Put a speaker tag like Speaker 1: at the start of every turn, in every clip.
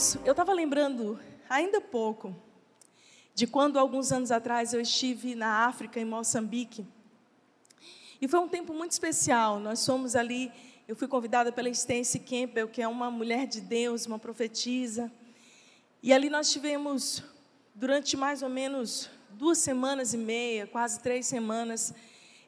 Speaker 1: Amados, eu estava lembrando ainda pouco de quando, alguns anos atrás, eu estive na África, em Moçambique. E foi um tempo muito especial. Nós fomos ali, eu fui convidada pela Stacey Campbell, que é uma mulher de Deus, uma profetisa. E ali nós tivemos, durante mais ou menos duas semanas e meia, quase três semanas,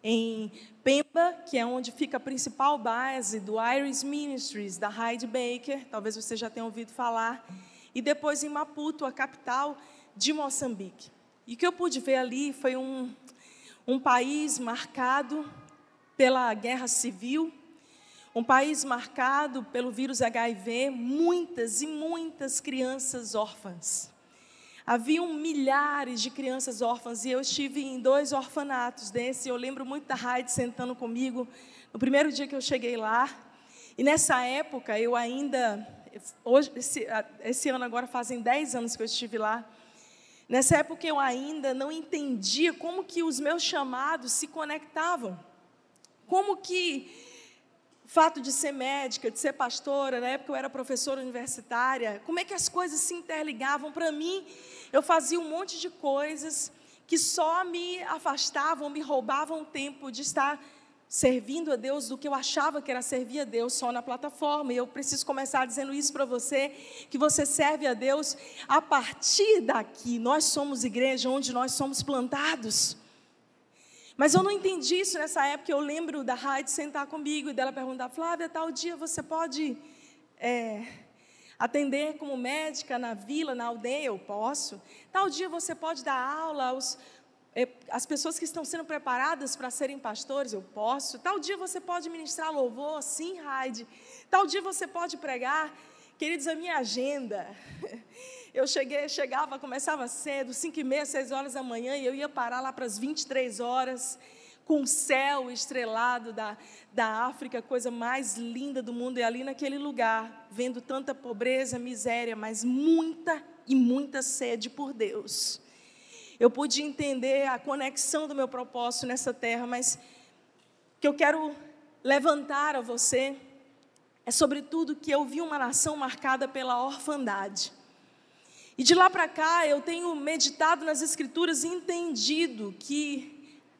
Speaker 1: em Pemba, que é onde fica a principal base do Iris Ministries, da Hyde Baker, talvez você já tenha ouvido falar, e depois em Maputo, a capital de Moçambique. E o que eu pude ver ali foi um, um país marcado pela guerra civil, um país marcado pelo vírus HIV, muitas e muitas crianças órfãs. Haviam milhares de crianças órfãs e eu estive em dois orfanatos desse. Eu lembro muito da Raide sentando comigo no primeiro dia que eu cheguei lá. E nessa época eu ainda, hoje, esse, esse ano agora fazem 10 anos que eu estive lá. Nessa época eu ainda não entendia como que os meus chamados se conectavam. Como que o fato de ser médica, de ser pastora, na época eu era professora universitária, como é que as coisas se interligavam para mim? Eu fazia um monte de coisas que só me afastavam, me roubavam tempo de estar servindo a Deus do que eu achava que era servir a Deus só na plataforma. E eu preciso começar dizendo isso para você, que você serve a Deus a partir daqui. Nós somos igreja onde nós somos plantados. Mas eu não entendi isso nessa época. Eu lembro da Raide sentar comigo e dela perguntar: Flávia, tal dia você pode é, atender como médica na vila, na aldeia, eu posso. Tal dia você pode dar aula aos eh, as pessoas que estão sendo preparadas para serem pastores, eu posso. Tal dia você pode ministrar louvor, sim, Raide. Tal dia você pode pregar. Queridos, a minha agenda. Eu cheguei, chegava, começava cedo, 5 e meia, 6 horas da manhã, e eu ia parar lá para as 23 horas com o céu estrelado da, da África, coisa mais linda do mundo, e ali naquele lugar, vendo tanta pobreza, miséria, mas muita e muita sede por Deus. Eu pude entender a conexão do meu propósito nessa terra, mas que eu quero levantar a você é sobretudo que eu vi uma nação marcada pela orfandade. E de lá para cá eu tenho meditado nas Escrituras e entendido que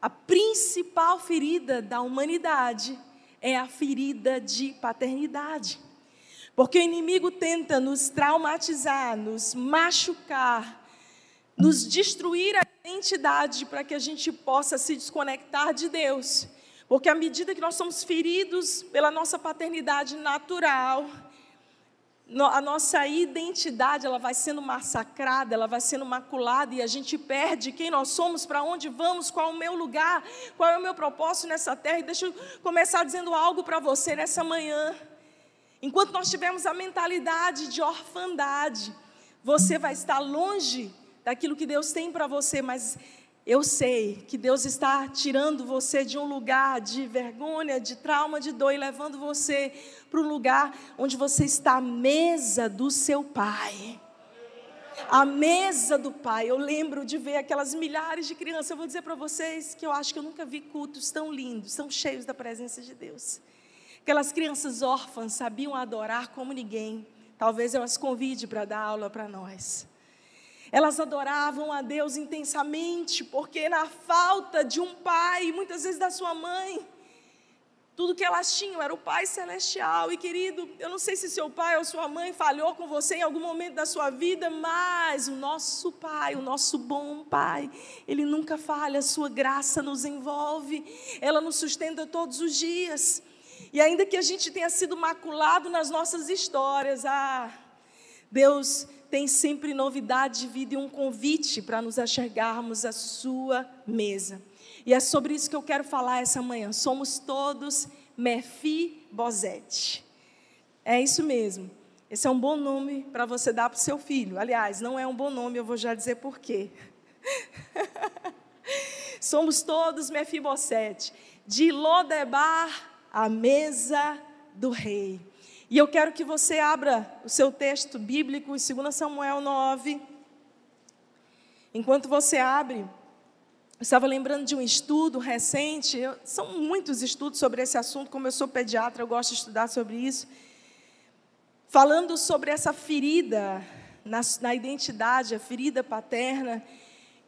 Speaker 1: a principal ferida da humanidade é a ferida de paternidade. Porque o inimigo tenta nos traumatizar, nos machucar, nos destruir a identidade para que a gente possa se desconectar de Deus. Porque à medida que nós somos feridos pela nossa paternidade natural, a nossa identidade ela vai sendo massacrada, ela vai sendo maculada e a gente perde quem nós somos, para onde vamos, qual é o meu lugar, qual é o meu propósito nessa terra. E deixa eu começar dizendo algo para você nessa manhã. Enquanto nós tivermos a mentalidade de orfandade, você vai estar longe daquilo que Deus tem para você, mas eu sei que Deus está tirando você de um lugar de vergonha, de trauma, de dor e levando você para um lugar onde você está à mesa do seu pai. A mesa do pai. Eu lembro de ver aquelas milhares de crianças. Eu vou dizer para vocês que eu acho que eu nunca vi cultos tão lindos, tão cheios da presença de Deus. Aquelas crianças órfãs sabiam adorar como ninguém. Talvez eu as convide para dar aula para nós. Elas adoravam a Deus intensamente, porque na falta de um pai, muitas vezes da sua mãe, tudo que elas tinham era o Pai Celestial. E querido, eu não sei se seu pai ou sua mãe falhou com você em algum momento da sua vida, mas o nosso Pai, o nosso bom Pai, Ele nunca falha, a sua graça nos envolve, ela nos sustenta todos os dias. E ainda que a gente tenha sido maculado nas nossas histórias, ah, Deus tem sempre novidade de vida e um convite para nos achegarmos à sua mesa. E é sobre isso que eu quero falar essa manhã. Somos todos Mefibosete. É isso mesmo. Esse é um bom nome para você dar para o seu filho. Aliás, não é um bom nome, eu vou já dizer por quê. Somos todos Mefibosete. De Lodebar, a mesa do rei. E eu quero que você abra o seu texto bíblico em 2 Samuel 9. Enquanto você abre, eu estava lembrando de um estudo recente, eu, são muitos estudos sobre esse assunto, como eu sou pediatra, eu gosto de estudar sobre isso. falando sobre essa ferida na, na identidade, a ferida paterna.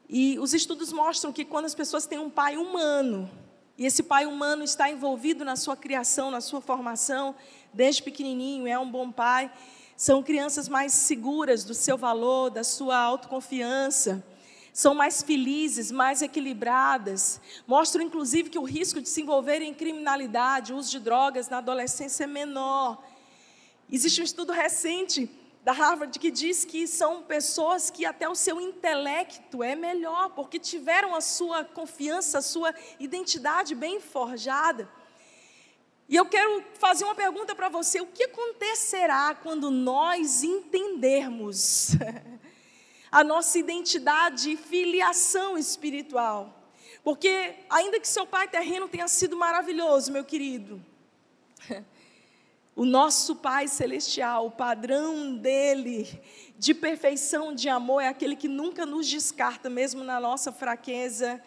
Speaker 1: E os estudos mostram que quando as pessoas têm um pai humano, e esse pai humano está envolvido na sua criação, na sua formação, desde pequenininho, é um bom pai, são crianças mais seguras do seu valor, da sua autoconfiança, são mais felizes, mais equilibradas, mostram inclusive que o risco de se envolver em criminalidade, uso de drogas na adolescência é menor. Existe um estudo recente da Harvard que diz que são pessoas que até o seu intelecto é melhor, porque tiveram a sua confiança, a sua identidade bem forjada. E eu quero fazer uma pergunta para você: o que acontecerá quando nós entendermos a nossa identidade e filiação espiritual? Porque, ainda que seu pai terreno tenha sido maravilhoso, meu querido, o nosso Pai Celestial, o padrão dele de perfeição, de amor, é aquele que nunca nos descarta, mesmo na nossa fraqueza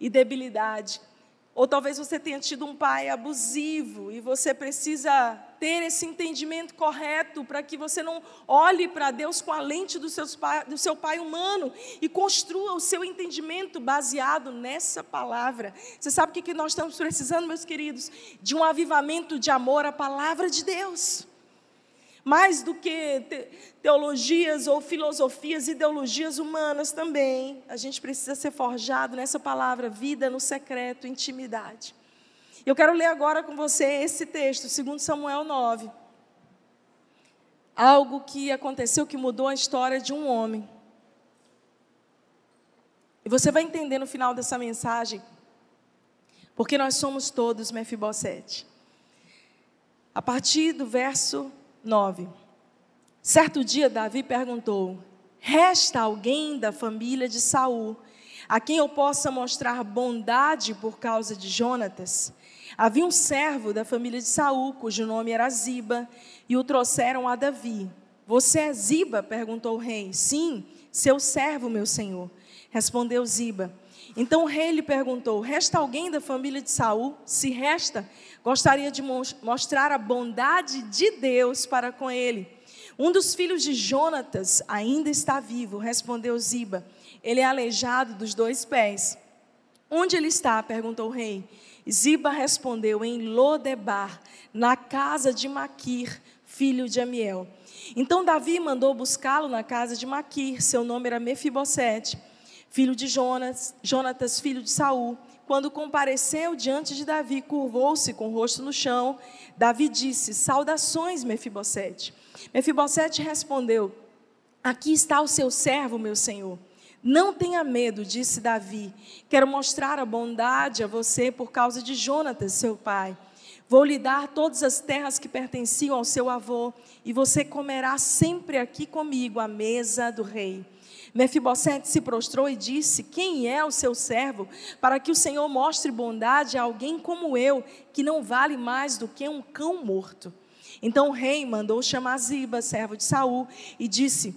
Speaker 1: e debilidade. Ou talvez você tenha tido um pai abusivo e você precisa ter esse entendimento correto para que você não olhe para Deus com a lente do, pai, do seu pai humano e construa o seu entendimento baseado nessa palavra. Você sabe o que nós estamos precisando, meus queridos? De um avivamento de amor à palavra de Deus mais do que teologias ou filosofias, ideologias humanas também. A gente precisa ser forjado nessa palavra, vida no secreto, intimidade. Eu quero ler agora com você esse texto, 2 Samuel 9. Algo que aconteceu que mudou a história de um homem. E você vai entender no final dessa mensagem, porque nós somos todos Mefibosete. A partir do verso 9. Certo dia Davi perguntou: Resta alguém da família de Saul a quem eu possa mostrar bondade por causa de Jonatas? Havia um servo da família de Saul, cujo nome era Ziba, e o trouxeram a Davi. Você é Ziba? perguntou o rei. Sim, seu servo, meu senhor. Respondeu Ziba. Então o rei lhe perguntou: Resta alguém da família de Saul? Se resta, gostaria de mostrar a bondade de Deus para com ele. Um dos filhos de Jonatas ainda está vivo, respondeu Ziba. Ele é aleijado dos dois pés. Onde ele está? perguntou o rei. Ziba respondeu: Em Lodebar, na casa de Maquir, filho de Amiel. Então Davi mandou buscá-lo na casa de Maquir, seu nome era Mefibosete, filho de Jonas, Jonatas, filho de Saul. Quando compareceu diante de Davi, curvou-se com o rosto no chão. Davi disse: Saudações, Mefibosete. Mefibosete respondeu: Aqui está o seu servo, meu senhor. Não tenha medo, disse Davi. Quero mostrar a bondade a você por causa de Jonatas, seu pai. Vou lhe dar todas as terras que pertenciam ao seu avô, e você comerá sempre aqui comigo à mesa do rei. Mefibosete se prostrou e disse: Quem é o seu servo, para que o Senhor mostre bondade a alguém como eu, que não vale mais do que um cão morto? Então o rei mandou chamar Ziba, servo de Saul, e disse: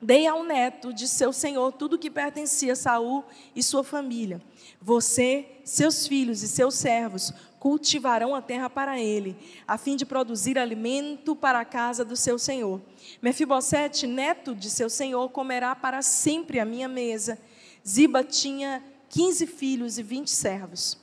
Speaker 1: Dei ao neto de seu senhor tudo que pertencia a Saul e sua família. Você, seus filhos e seus servos cultivarão a terra para ele, a fim de produzir alimento para a casa do seu senhor. Mefibosete, neto de seu senhor, comerá para sempre a minha mesa. Ziba tinha quinze filhos e vinte servos.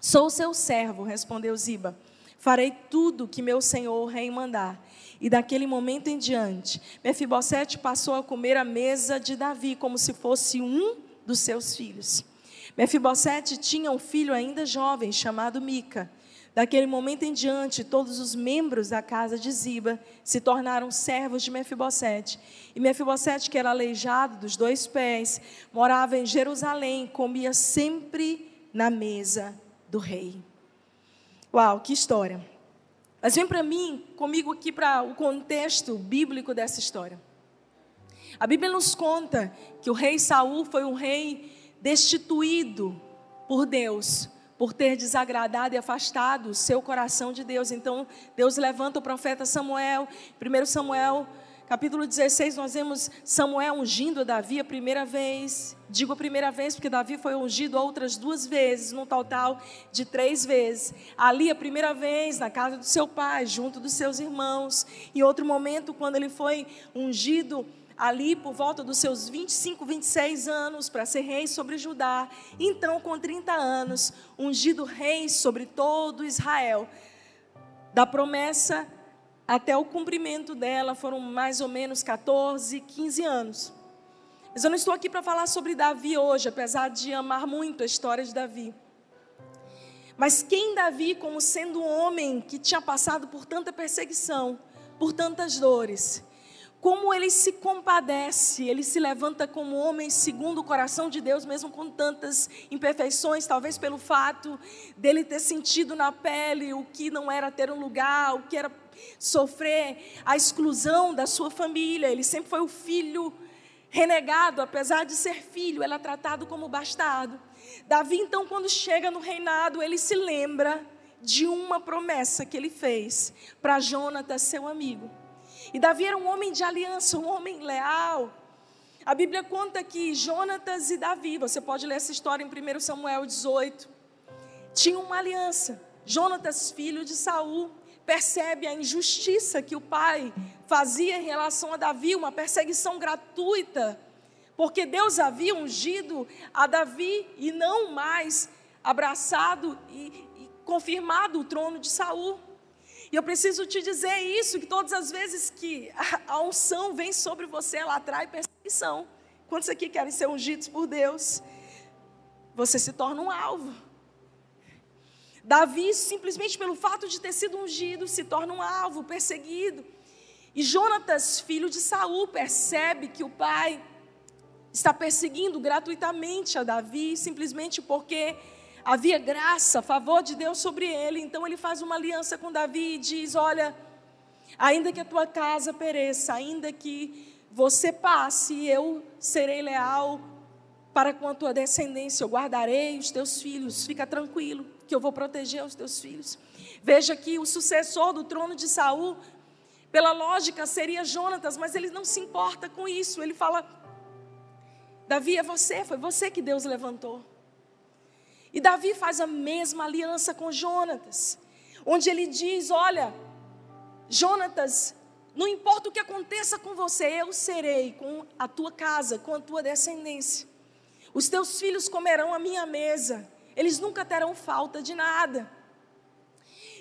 Speaker 1: Sou seu servo, respondeu Ziba. Farei tudo que meu senhor rei mandar. E daquele momento em diante, Mefibosete passou a comer a mesa de Davi como se fosse um dos seus filhos. Mefibosete tinha um filho ainda jovem, chamado Mica. Daquele momento em diante, todos os membros da casa de Ziba se tornaram servos de Mefibosete. E Mefibosete, que era aleijado dos dois pés, morava em Jerusalém, comia sempre na mesa do rei. Uau, que história! Mas vem para mim, comigo aqui para o contexto bíblico dessa história. A Bíblia nos conta que o rei Saul foi um rei destituído por Deus, por ter desagradado e afastado o seu coração de Deus. Então, Deus levanta o profeta Samuel, 1 Samuel, capítulo 16, nós vemos Samuel ungindo Davi a primeira vez. Digo a primeira vez porque Davi foi ungido outras duas vezes, num total de três vezes. Ali, a primeira vez, na casa do seu pai, junto dos seus irmãos. Em outro momento, quando ele foi ungido ali por volta dos seus 25, 26 anos para ser rei sobre Judá. Então, com 30 anos, ungido rei sobre todo Israel. Da promessa até o cumprimento dela foram mais ou menos 14, 15 anos. Mas eu não estou aqui para falar sobre Davi hoje, apesar de amar muito a história de Davi. Mas quem Davi, como sendo um homem que tinha passado por tanta perseguição, por tantas dores, como ele se compadece, ele se levanta como homem segundo o coração de Deus, mesmo com tantas imperfeições, talvez pelo fato dele ter sentido na pele o que não era ter um lugar, o que era sofrer a exclusão da sua família. Ele sempre foi o filho renegado, apesar de ser filho, ele é tratado como bastardo. Davi, então, quando chega no reinado, ele se lembra de uma promessa que ele fez para Jonatas, seu amigo. E Davi era um homem de aliança, um homem leal. A Bíblia conta que Jonatas e Davi, você pode ler essa história em 1 Samuel 18, tinham uma aliança. Jonatas, filho de Saul, percebe a injustiça que o pai fazia em relação a Davi, uma perseguição gratuita, porque Deus havia ungido a Davi e não mais abraçado e, e confirmado o trono de Saul. E eu preciso te dizer isso, que todas as vezes que a, unção vem sobre você, ela atrai perseguição. Quantos aqui querem ser ungidos por Deus? Você se torna um alvo. Davi, simplesmente pelo fato de ter sido ungido, se torna um alvo, perseguido. E Jonatas, filho de Saul, percebe que o pai está perseguindo gratuitamente a Davi, simplesmente porque havia graça, favor de Deus sobre ele. Então ele faz uma aliança com Davi e diz: Olha, ainda que a tua casa pereça, ainda que você passe, eu serei leal para com a tua descendência, eu guardarei os teus filhos, fica tranquilo, que eu vou proteger os teus filhos. Veja que o sucessor do trono de Saul, pela lógica, seria Jonatas, mas ele não se importa com isso. Ele fala: Davi, é você, foi você que Deus levantou. E Davi faz a mesma aliança com Jonatas, onde ele diz: Olha, Jonatas, não importa o que aconteça com você, eu serei com a tua casa, com a tua descendência. Os teus filhos comerão a minha mesa, eles nunca terão falta de nada.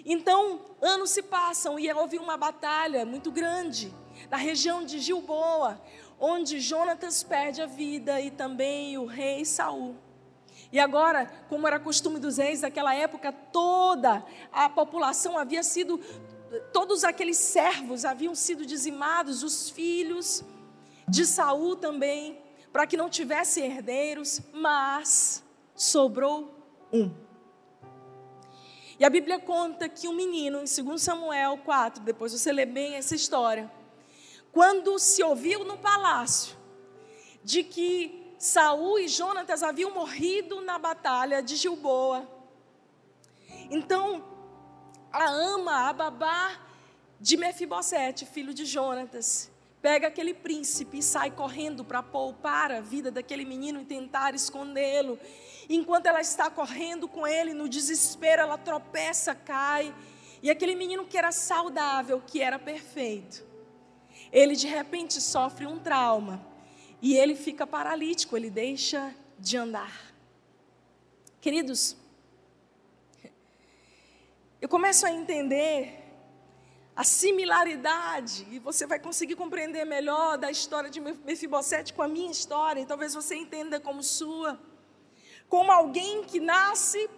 Speaker 1: Então, anos se passam e houve uma batalha muito grande na região de Gilboa, onde Jonatas perde a vida e também o rei Saul. E agora, como era costume dos reis daquela época, toda a população havia sido, todos aqueles servos haviam sido dizimados, os filhos de Saul também, para que não tivesse herdeiros, mas sobrou um. E a Bíblia conta que um menino, em 2 Samuel 4, depois você lê bem essa história, quando se ouviu no palácio de que Saul e Jonatas haviam morrido na batalha de Gilboa. Então, a ama, a babá de Mefibosete, filho de Jonatas, pega aquele príncipe e sai correndo para poupar a vida daquele menino e tentar escondê-lo. Enquanto ela está correndo com ele, no desespero, ela tropeça, cai. E aquele menino que era saudável, que era perfeito, ele de repente sofre um trauma e ele fica paralítico, ele deixa de andar. Queridos, eu começo a entender a similaridade, e você vai conseguir compreender melhor da história de Mefibosete com a minha história, e talvez você entenda como sua. Como alguém que nasce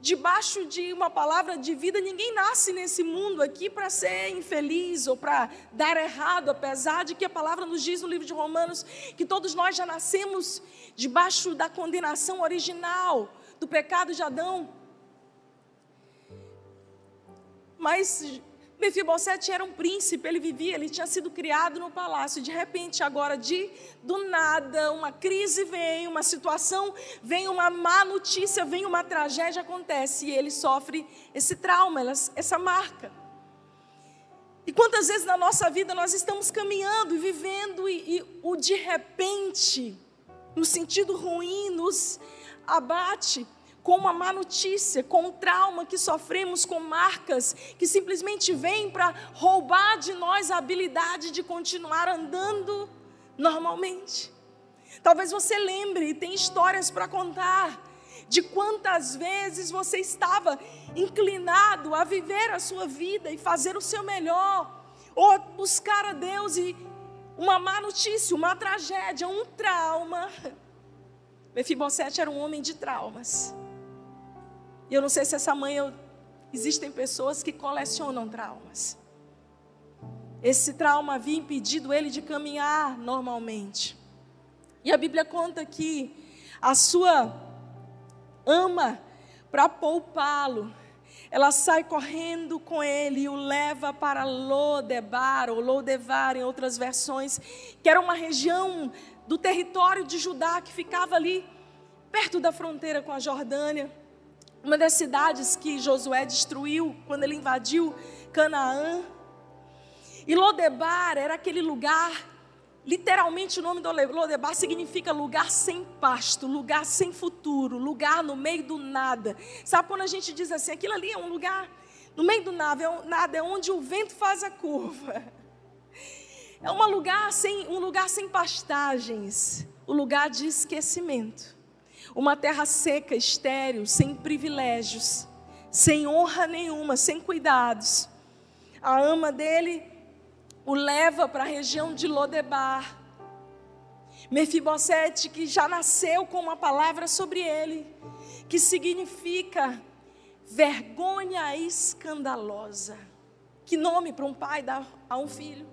Speaker 1: debaixo de uma palavra de vida, ninguém nasce nesse mundo aqui para ser infeliz ou para dar errado, apesar de que a palavra nos diz no livro de Romanos que todos nós já nascemos debaixo da condenação original do pecado de Adão. Mas Mefibosete era um príncipe, ele vivia, ele tinha sido criado no palácio. De repente, agora, de do nada, uma crise vem, uma situação vem, uma má notícia vem, uma tragédia acontece e ele sofre esse trauma, essa marca. E quantas vezes na nossa vida nós estamos caminhando e vivendo e, e o de repente, no sentido ruim, nos abate com uma má notícia, com um trauma que sofremos, com marcas que simplesmente vêm para roubar de nós a habilidade de continuar andando normalmente. Talvez você lembre, tem histórias para contar de quantas vezes você estava inclinado a viver a sua vida e fazer o seu melhor, ou buscar a Deus e uma má notícia, uma tragédia, um trauma. Mefibosete era um homem de traumas. E eu não sei se essa manhã existem pessoas que colecionam traumas. Esse trauma havia impedido ele de caminhar normalmente. E a Bíblia conta que a sua ama para poupá-lo. Ela sai correndo com ele e o leva para Lodebar, ou Lodevar em outras versões, que era uma região do território de Judá que ficava ali perto da fronteira com a Jordânia. Uma das cidades que Josué destruiu quando ele invadiu Canaã. E Lodebar era aquele lugar Literalmente o nome do Lodebar significa lugar sem pasto, lugar sem futuro, lugar no meio do nada. Sabe quando a gente diz assim, aquilo ali é um lugar no meio do nada, é, um, nada, é onde o vento faz a curva. É um lugar sem, um lugar sem pastagens, o um lugar de esquecimento. Uma terra seca, estéril, sem privilégios, sem honra nenhuma, sem cuidados. A ama dele o leva para a região de Lodebar. Mefibosete, que já nasceu com uma palavra sobre ele, que significa vergonha escandalosa. Que nome para um pai dar a um filho?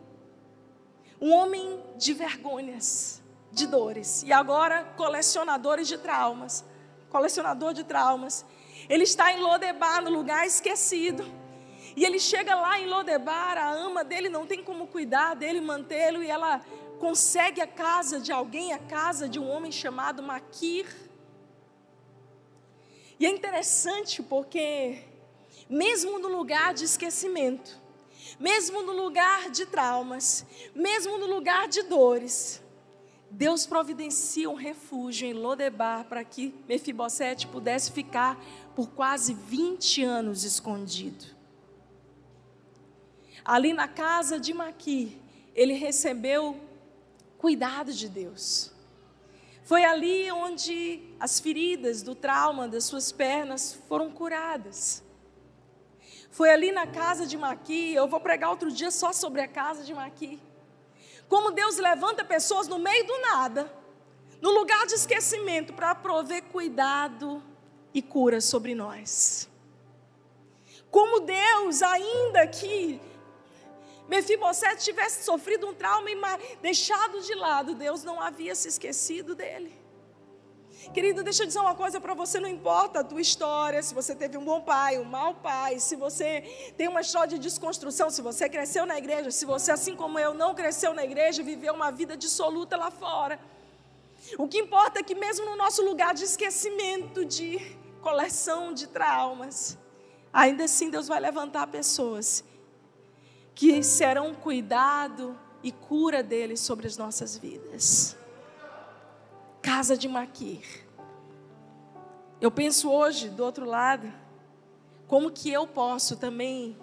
Speaker 1: Um homem de vergonhas, de dores, e agora colecionadores de traumas. Colecionador de traumas. Ele está em Lodebar, no lugar esquecido e ele chega lá em Lodebar, a ama dele não tem como cuidar dele, mantê-lo, e ela consegue a casa de alguém, a casa de um homem chamado Maquir. E é interessante porque, mesmo no lugar de esquecimento, mesmo no lugar de traumas, mesmo no lugar de dores, Deus providencia um refúgio em Lodebar para que Mefibosete pudesse ficar por quase 20 anos escondido. Ali na casa de Maqui, ele recebeu cuidado de Deus. Foi ali onde as feridas do trauma das suas pernas foram curadas. Foi ali na casa de Maqui, eu vou pregar outro dia só sobre a casa de Maqui. Como Deus levanta pessoas no meio do nada, no lugar de esquecimento, para prover cuidado e cura sobre nós. Como Deus, ainda que Mefibosete tivesse sofrido um trauma e deixado de lado, Deus não havia se esquecido dele. Querido, deixa eu dizer uma coisa para você: não importa a tua história, se você teve um bom pai, um mau pai, se você tem uma história de desconstrução, se você cresceu na igreja, se você, assim como eu, não cresceu na igreja, viveu uma vida dissoluta lá fora. O que importa é que, mesmo no nosso lugar de esquecimento, de coleção de traumas, ainda assim Deus vai levantar pessoas que serão cuidado e cura dele sobre as nossas vidas. Casa de Maquir. Eu penso hoje, do outro lado, como que eu posso também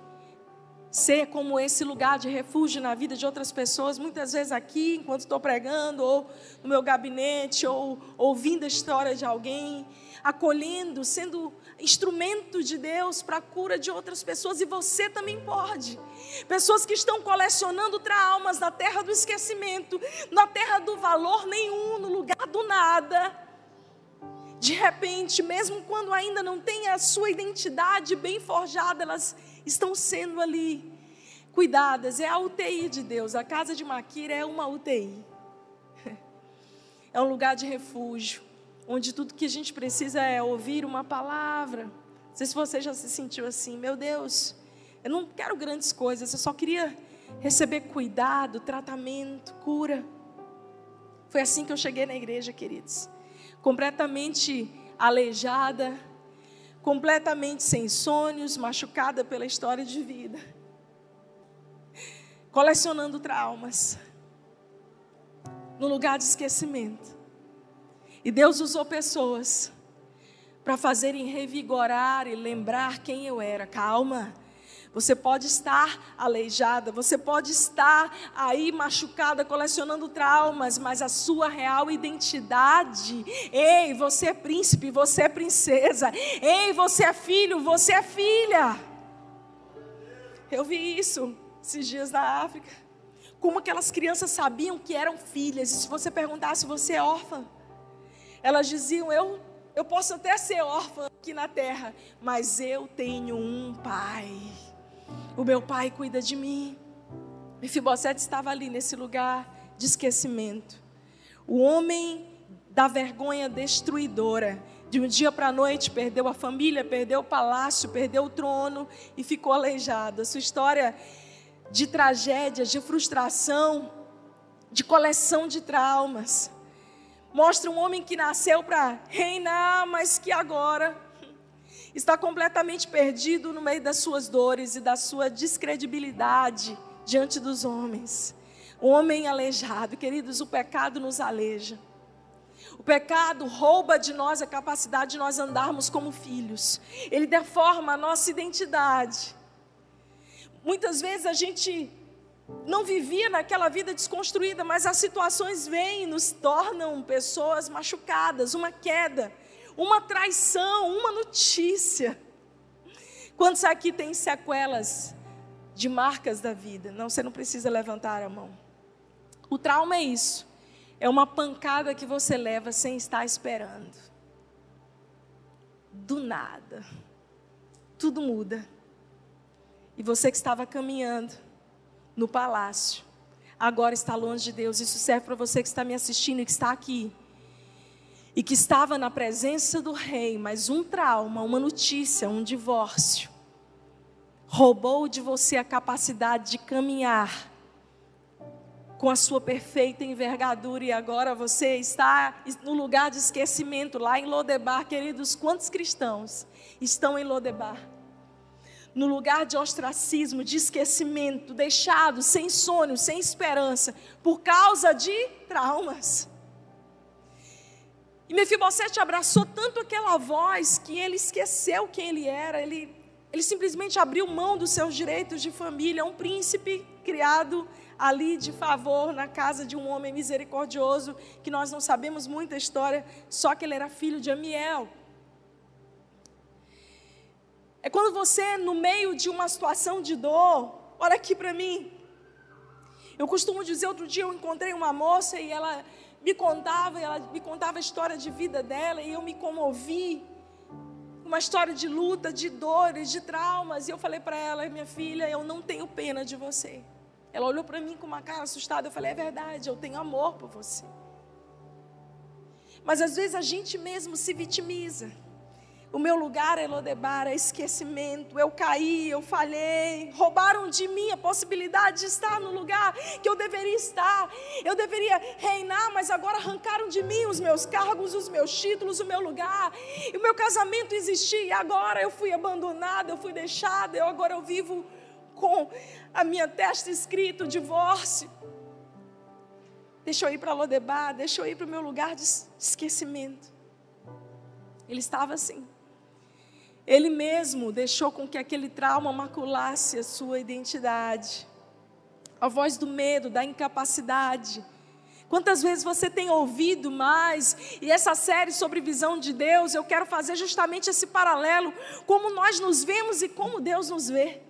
Speaker 1: ser como esse lugar de refúgio na vida de outras pessoas, muitas vezes aqui, enquanto estou pregando, ou no meu gabinete, ou ouvindo a história de alguém, acolhendo, sendo instrumento de Deus para a cura de outras pessoas e você também pode. Pessoas que estão colecionando traumas na terra do esquecimento, na terra do valor nenhum, no lugar do nada. De repente, mesmo quando ainda não tem a sua identidade bem forjada, elas estão sendo ali cuidadas. É a UTI de Deus. A casa de Maquira é uma UTI. É um lugar de refúgio onde tudo que a gente precisa é ouvir uma palavra. Não sei se você já se sentiu assim, meu Deus, eu não quero grandes coisas, eu só queria receber cuidado, tratamento, cura. Foi assim que eu cheguei na igreja, queridos. Completamente aleijada, completamente sem sonhos, machucada pela história de vida. colecionando traumas, no lugar de esquecimento. E Deus usou pessoas para fazerem revigorar e lembrar quem eu era. Calma. Você pode estar aleijada, você pode estar aí machucada, colecionando traumas, mas a sua real identidade, ei, você é príncipe, você é princesa, ei, você é filho, você é filha. Eu vi isso esses dias na África. Como aquelas crianças sabiam que eram filhas, e se você perguntasse, você é órfã? Elas diziam, eu eu posso até ser órfã aqui na terra, mas eu tenho um pai. O meu pai cuida de mim. E Fibosete estava ali nesse lugar de esquecimento. O homem da vergonha destruidora. De um dia para a noite perdeu a família, perdeu o palácio, perdeu o trono e ficou aleijado. A sua história de tragédias, de frustração, de coleção de traumas. Mostra um homem que nasceu para reinar, mas que agora está completamente perdido no meio das suas dores e da sua descredibilidade diante dos homens. O homem aleijado, queridos, o pecado nos aleja. O pecado rouba de nós a capacidade de nós andarmos como filhos. Ele deforma a nossa identidade. Muitas vezes a gente não vivia naquela vida desconstruída, mas as situações vêm e nos tornam pessoas machucadas, uma queda uma traição, uma notícia. Quantos aqui têm sequelas de marcas da vida? Não, você não precisa levantar a mão. O trauma é isso. É uma pancada que você leva sem estar esperando. Do nada. Tudo muda. E você que estava caminhando no palácio, agora está longe de Deus. Isso serve para você que está me assistindo e que está aqui e que estava na presença do rei, mas um trauma, uma notícia, um divórcio, roubou de você a capacidade de caminhar com a sua perfeita envergadura e agora você está no lugar de esquecimento lá em Lodebar, queridos, quantos cristãos estão em Lodebar? No lugar de ostracismo, de esquecimento, deixado sem sonho, sem esperança, por causa de traumas. E Mefibosete abraçou tanto aquela voz que ele esqueceu quem ele era, ele, ele simplesmente abriu mão dos seus direitos de família, um príncipe criado ali de favor na casa de um homem misericordioso, que nós não sabemos muita história, só que ele era filho de Amiel. É quando você, no meio de uma situação de dor, olha aqui para mim. Eu costumo dizer, outro dia eu encontrei uma moça e ela me contava, ela me contava a história de vida dela e eu me comovi. Uma história de luta, de dores, de traumas. E eu falei para ela, minha filha, eu não tenho pena de você. Ela olhou para mim com uma cara assustada. Eu falei, é verdade, eu tenho amor por você. Mas às vezes a gente mesmo se vitimiza. O meu lugar é Lodebar, é esquecimento. Eu caí, eu falhei. Roubaram de mim a possibilidade de estar no lugar que eu deveria estar. Eu deveria reinar, mas agora arrancaram de mim os meus cargos, os meus títulos, o meu lugar. E o meu casamento existia. E agora eu fui abandonada, eu fui deixada. Eu agora eu vivo com a minha testa escrito divórcio. Deixa eu ir para Lodebar, deixa eu ir para o meu lugar de esquecimento. Ele estava assim. Ele mesmo deixou com que aquele trauma maculasse a sua identidade. A voz do medo, da incapacidade. Quantas vezes você tem ouvido mais? E essa série sobre visão de Deus, eu quero fazer justamente esse paralelo, como nós nos vemos e como Deus nos vê.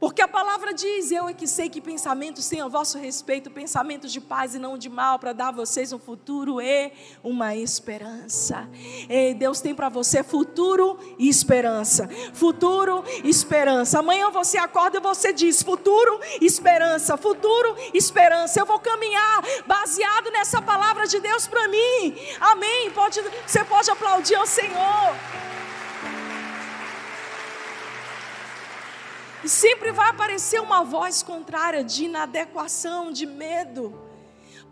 Speaker 1: Porque a palavra diz: Eu é que sei que pensamentos têm a vosso respeito, pensamentos de paz e não de mal, para dar a vocês um futuro e uma esperança. Deus tem para você futuro e esperança. Futuro e esperança. Amanhã você acorda e você diz: Futuro esperança. Futuro esperança. Eu vou caminhar baseado nessa palavra de Deus para mim. Amém. Pode, você pode aplaudir ao Senhor. E sempre vai aparecer uma voz contrária de inadequação, de medo,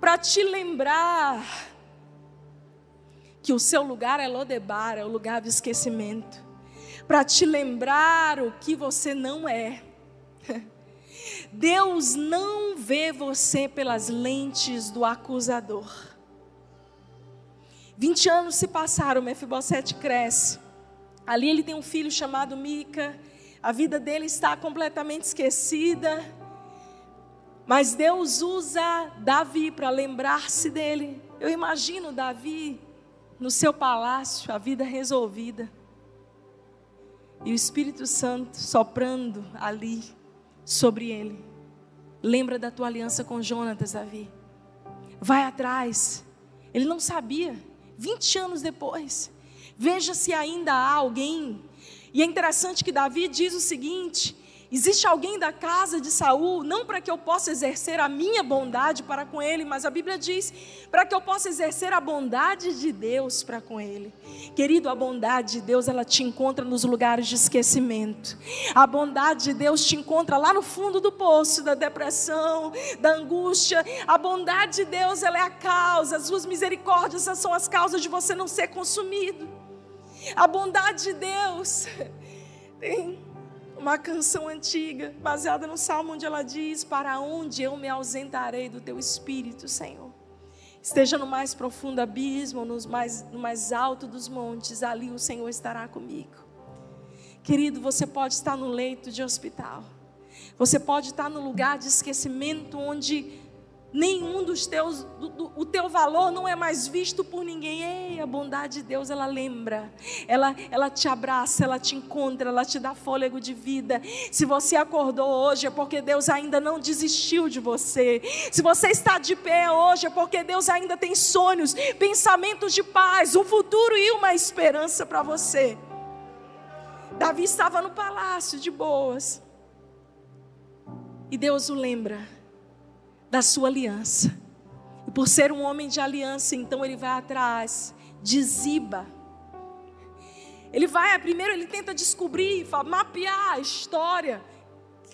Speaker 1: para te lembrar que o seu lugar é Lodebar, é o lugar do esquecimento, para te lembrar o que você não é. Deus não vê você pelas lentes do acusador. 20 anos se passaram, Mefibosete cresce. Ali ele tem um filho chamado Mica. A vida dele está completamente esquecida. Mas Deus usa Davi para lembrar-se dele. Eu imagino Davi no seu palácio, a vida resolvida. E o Espírito Santo soprando ali sobre ele. Lembra da tua aliança com Jonatas, Davi. Vai atrás. Ele não sabia. 20 anos depois. Veja se ainda há alguém. E é interessante que Davi diz o seguinte: Existe alguém da casa de Saul, não para que eu possa exercer a minha bondade para com ele, mas a Bíblia diz, para que eu possa exercer a bondade de Deus para com ele. Querido, a bondade de Deus, ela te encontra nos lugares de esquecimento. A bondade de Deus te encontra lá no fundo do poço da depressão, da angústia. A bondade de Deus, ela é a causa, as suas misericórdias são as causas de você não ser consumido. A bondade de Deus tem uma canção antiga, baseada no salmo, onde ela diz: Para onde eu me ausentarei do teu espírito, Senhor? Esteja no mais profundo abismo, no mais, no mais alto dos montes, ali o Senhor estará comigo. Querido, você pode estar no leito de hospital, você pode estar no lugar de esquecimento onde nenhum dos teus, do, do, o teu valor não é mais visto por ninguém. Ei, a bondade de Deus, ela lembra, ela, ela te abraça, ela te encontra, ela te dá fôlego de vida. Se você acordou hoje é porque Deus ainda não desistiu de você. Se você está de pé hoje é porque Deus ainda tem sonhos, pensamentos de paz, um futuro e uma esperança para você. Davi estava no palácio de boas. E Deus o lembra da sua aliança. E por ser um homem de aliança, então ele vai atrás de Ziba. Ele vai, primeiro ele tenta descobrir, mapear a história.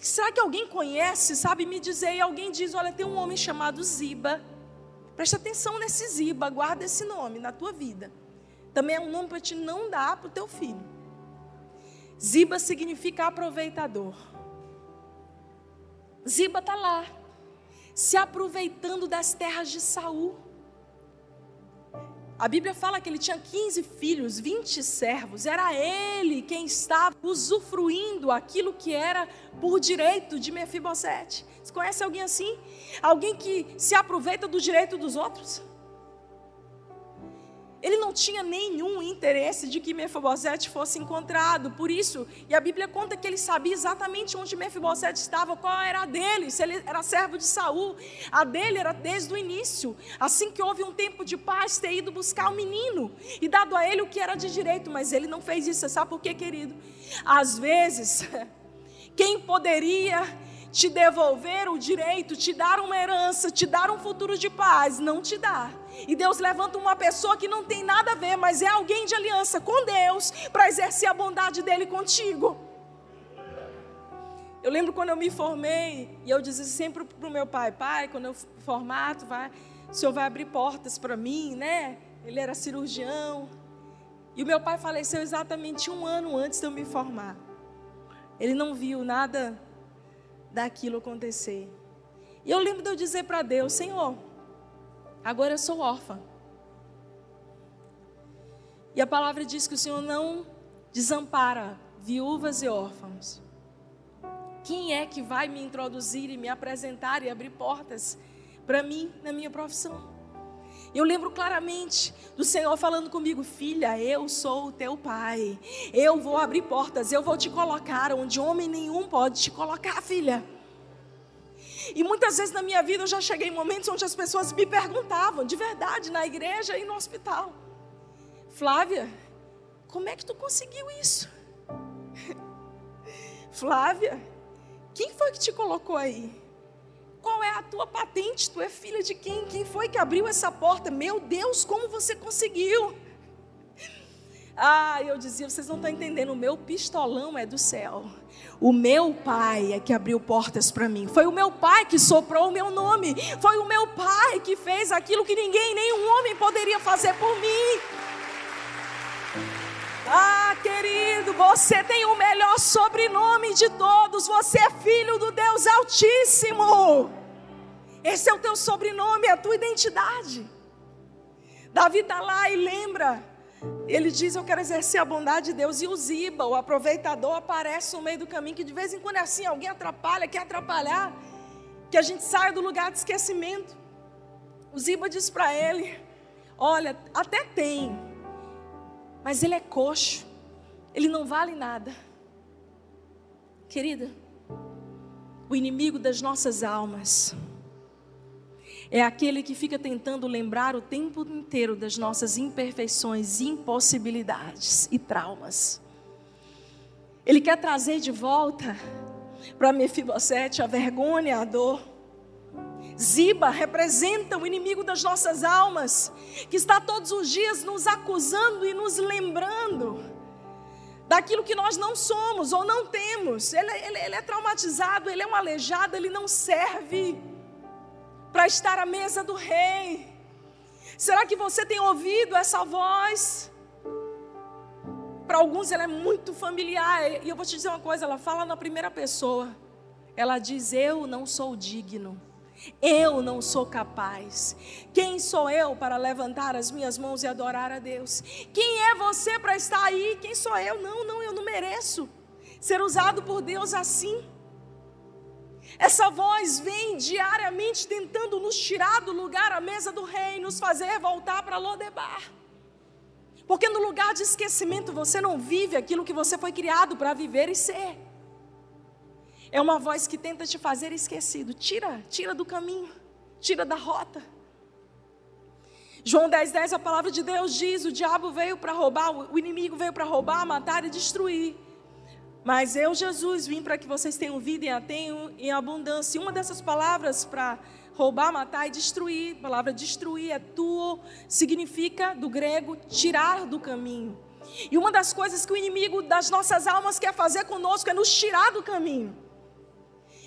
Speaker 1: Será que alguém conhece, sabe me dizer? E alguém diz: Olha, tem um homem chamado Ziba. Preste atenção nesse Ziba, guarda esse nome na tua vida. Também é um nome para te não dar para o teu filho. Ziba significa aproveitador. Ziba está lá se aproveitando das terras de Saul. A Bíblia fala que ele tinha 15 filhos, 20 servos. Era ele quem estava usufruindo aquilo que era por direito de Mefibosete. Você conhece alguém assim? Alguém que se aproveita do direito dos outros? Ele não tinha nenhum interesse de que Mefibosete fosse encontrado, por isso, e a Bíblia conta que ele sabia exatamente onde Mefibosete estava, qual era a dele, se ele era servo de Saul. A dele era desde o início, assim que houve um tempo de paz, ter ido buscar o menino e dado a ele o que era de direito, mas ele não fez isso, sabe por quê, querido? Às vezes, quem poderia te devolver o direito, te dar uma herança, te dar um futuro de paz, não te dá. E Deus levanta uma pessoa que não tem nada a ver, mas é alguém de aliança com Deus para exercer a bondade dele contigo. Eu lembro quando eu me formei e eu dizia sempre para o meu pai: Pai, quando eu formar, vai, o senhor vai abrir portas para mim, né? Ele era cirurgião. E o meu pai faleceu exatamente um ano antes de eu me formar. Ele não viu nada daquilo acontecer. E eu lembro de eu dizer para Deus: Senhor, agora eu sou órfã. E a palavra diz que o Senhor não desampara viúvas e órfãos. Quem é que vai me introduzir e me apresentar e abrir portas para mim na minha profissão? Eu lembro claramente do Senhor falando comigo: Filha, eu sou o teu pai. Eu vou abrir portas, eu vou te colocar onde homem nenhum pode te colocar, filha. E muitas vezes na minha vida eu já cheguei em momentos onde as pessoas me perguntavam, de verdade, na igreja e no hospital: Flávia, como é que tu conseguiu isso? Flávia, quem foi que te colocou aí? Qual é a tua patente? Tu é filha de quem? Quem foi que abriu essa porta? Meu Deus, como você conseguiu? Ah, eu dizia, vocês não estão entendendo, o meu pistolão é do céu. O meu pai é que abriu portas para mim. Foi o meu pai que soprou o meu nome. Foi o meu pai que fez aquilo que ninguém, nenhum homem poderia fazer por mim. Ah, querido, você tem o melhor sobrenome de todos. Você é filho do Deus Altíssimo. Esse é o teu sobrenome, é a tua identidade. Davi está lá e lembra. Ele diz: Eu quero exercer a bondade de Deus. E o Ziba, o aproveitador, aparece no meio do caminho. Que de vez em quando é assim: alguém atrapalha, quer atrapalhar. Que a gente saia do lugar de esquecimento. O Ziba diz para ele: Olha, até tem, mas ele é coxo. Ele não vale nada. Querida, o inimigo das nossas almas é aquele que fica tentando lembrar o tempo inteiro das nossas imperfeições, impossibilidades e traumas. Ele quer trazer de volta para Mefibosete a vergonha, a dor. Ziba representa o inimigo das nossas almas, que está todos os dias nos acusando e nos lembrando daquilo que nós não somos ou não temos. Ele, ele, ele é traumatizado, ele é um aleijado, ele não serve para estar à mesa do rei. Será que você tem ouvido essa voz? Para alguns ela é muito familiar. E eu vou te dizer uma coisa: ela fala na primeira pessoa. Ela diz: Eu não sou digno. Eu não sou capaz. Quem sou eu para levantar as minhas mãos e adorar a Deus? Quem é você para estar aí? Quem sou eu? Não, não, eu não mereço ser usado por Deus assim. Essa voz vem diariamente tentando nos tirar do lugar à mesa do rei, nos fazer voltar para Lodebar. Porque no lugar de esquecimento você não vive aquilo que você foi criado para viver e ser. É uma voz que tenta te fazer esquecido. Tira, tira do caminho, tira da rota. João 10, 10, a palavra de Deus diz: o diabo veio para roubar, o inimigo veio para roubar, matar e destruir. Mas eu, Jesus, vim para que vocês tenham vida e a tenham em abundância. E uma dessas palavras para roubar, matar e destruir, a palavra destruir é tuo, significa do grego tirar do caminho. E uma das coisas que o inimigo das nossas almas quer fazer conosco é nos tirar do caminho.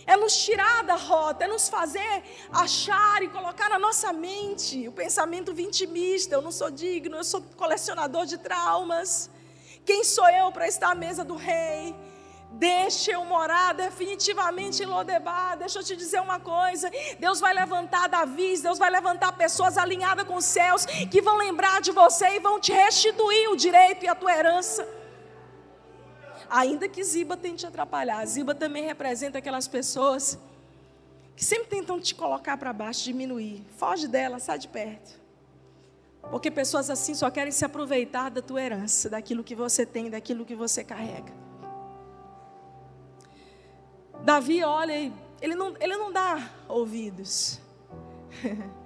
Speaker 1: É nos tirar da rota, é nos fazer achar e colocar na nossa mente o pensamento vitimista. Eu não sou digno, eu sou colecionador de traumas. Quem sou eu para estar à mesa do rei? Deixa eu morar definitivamente em Lodebar. Deixa eu te dizer uma coisa: Deus vai levantar Davi, Deus vai levantar pessoas alinhadas com os céus que vão lembrar de você e vão te restituir o direito e a tua herança. Ainda que Ziba tente te atrapalhar, Ziba também representa aquelas pessoas que sempre tentam te colocar para baixo, diminuir. Foge dela, sai de perto. Porque pessoas assim só querem se aproveitar da tua herança, daquilo que você tem, daquilo que você carrega. Davi olha ele não, ele não dá ouvidos.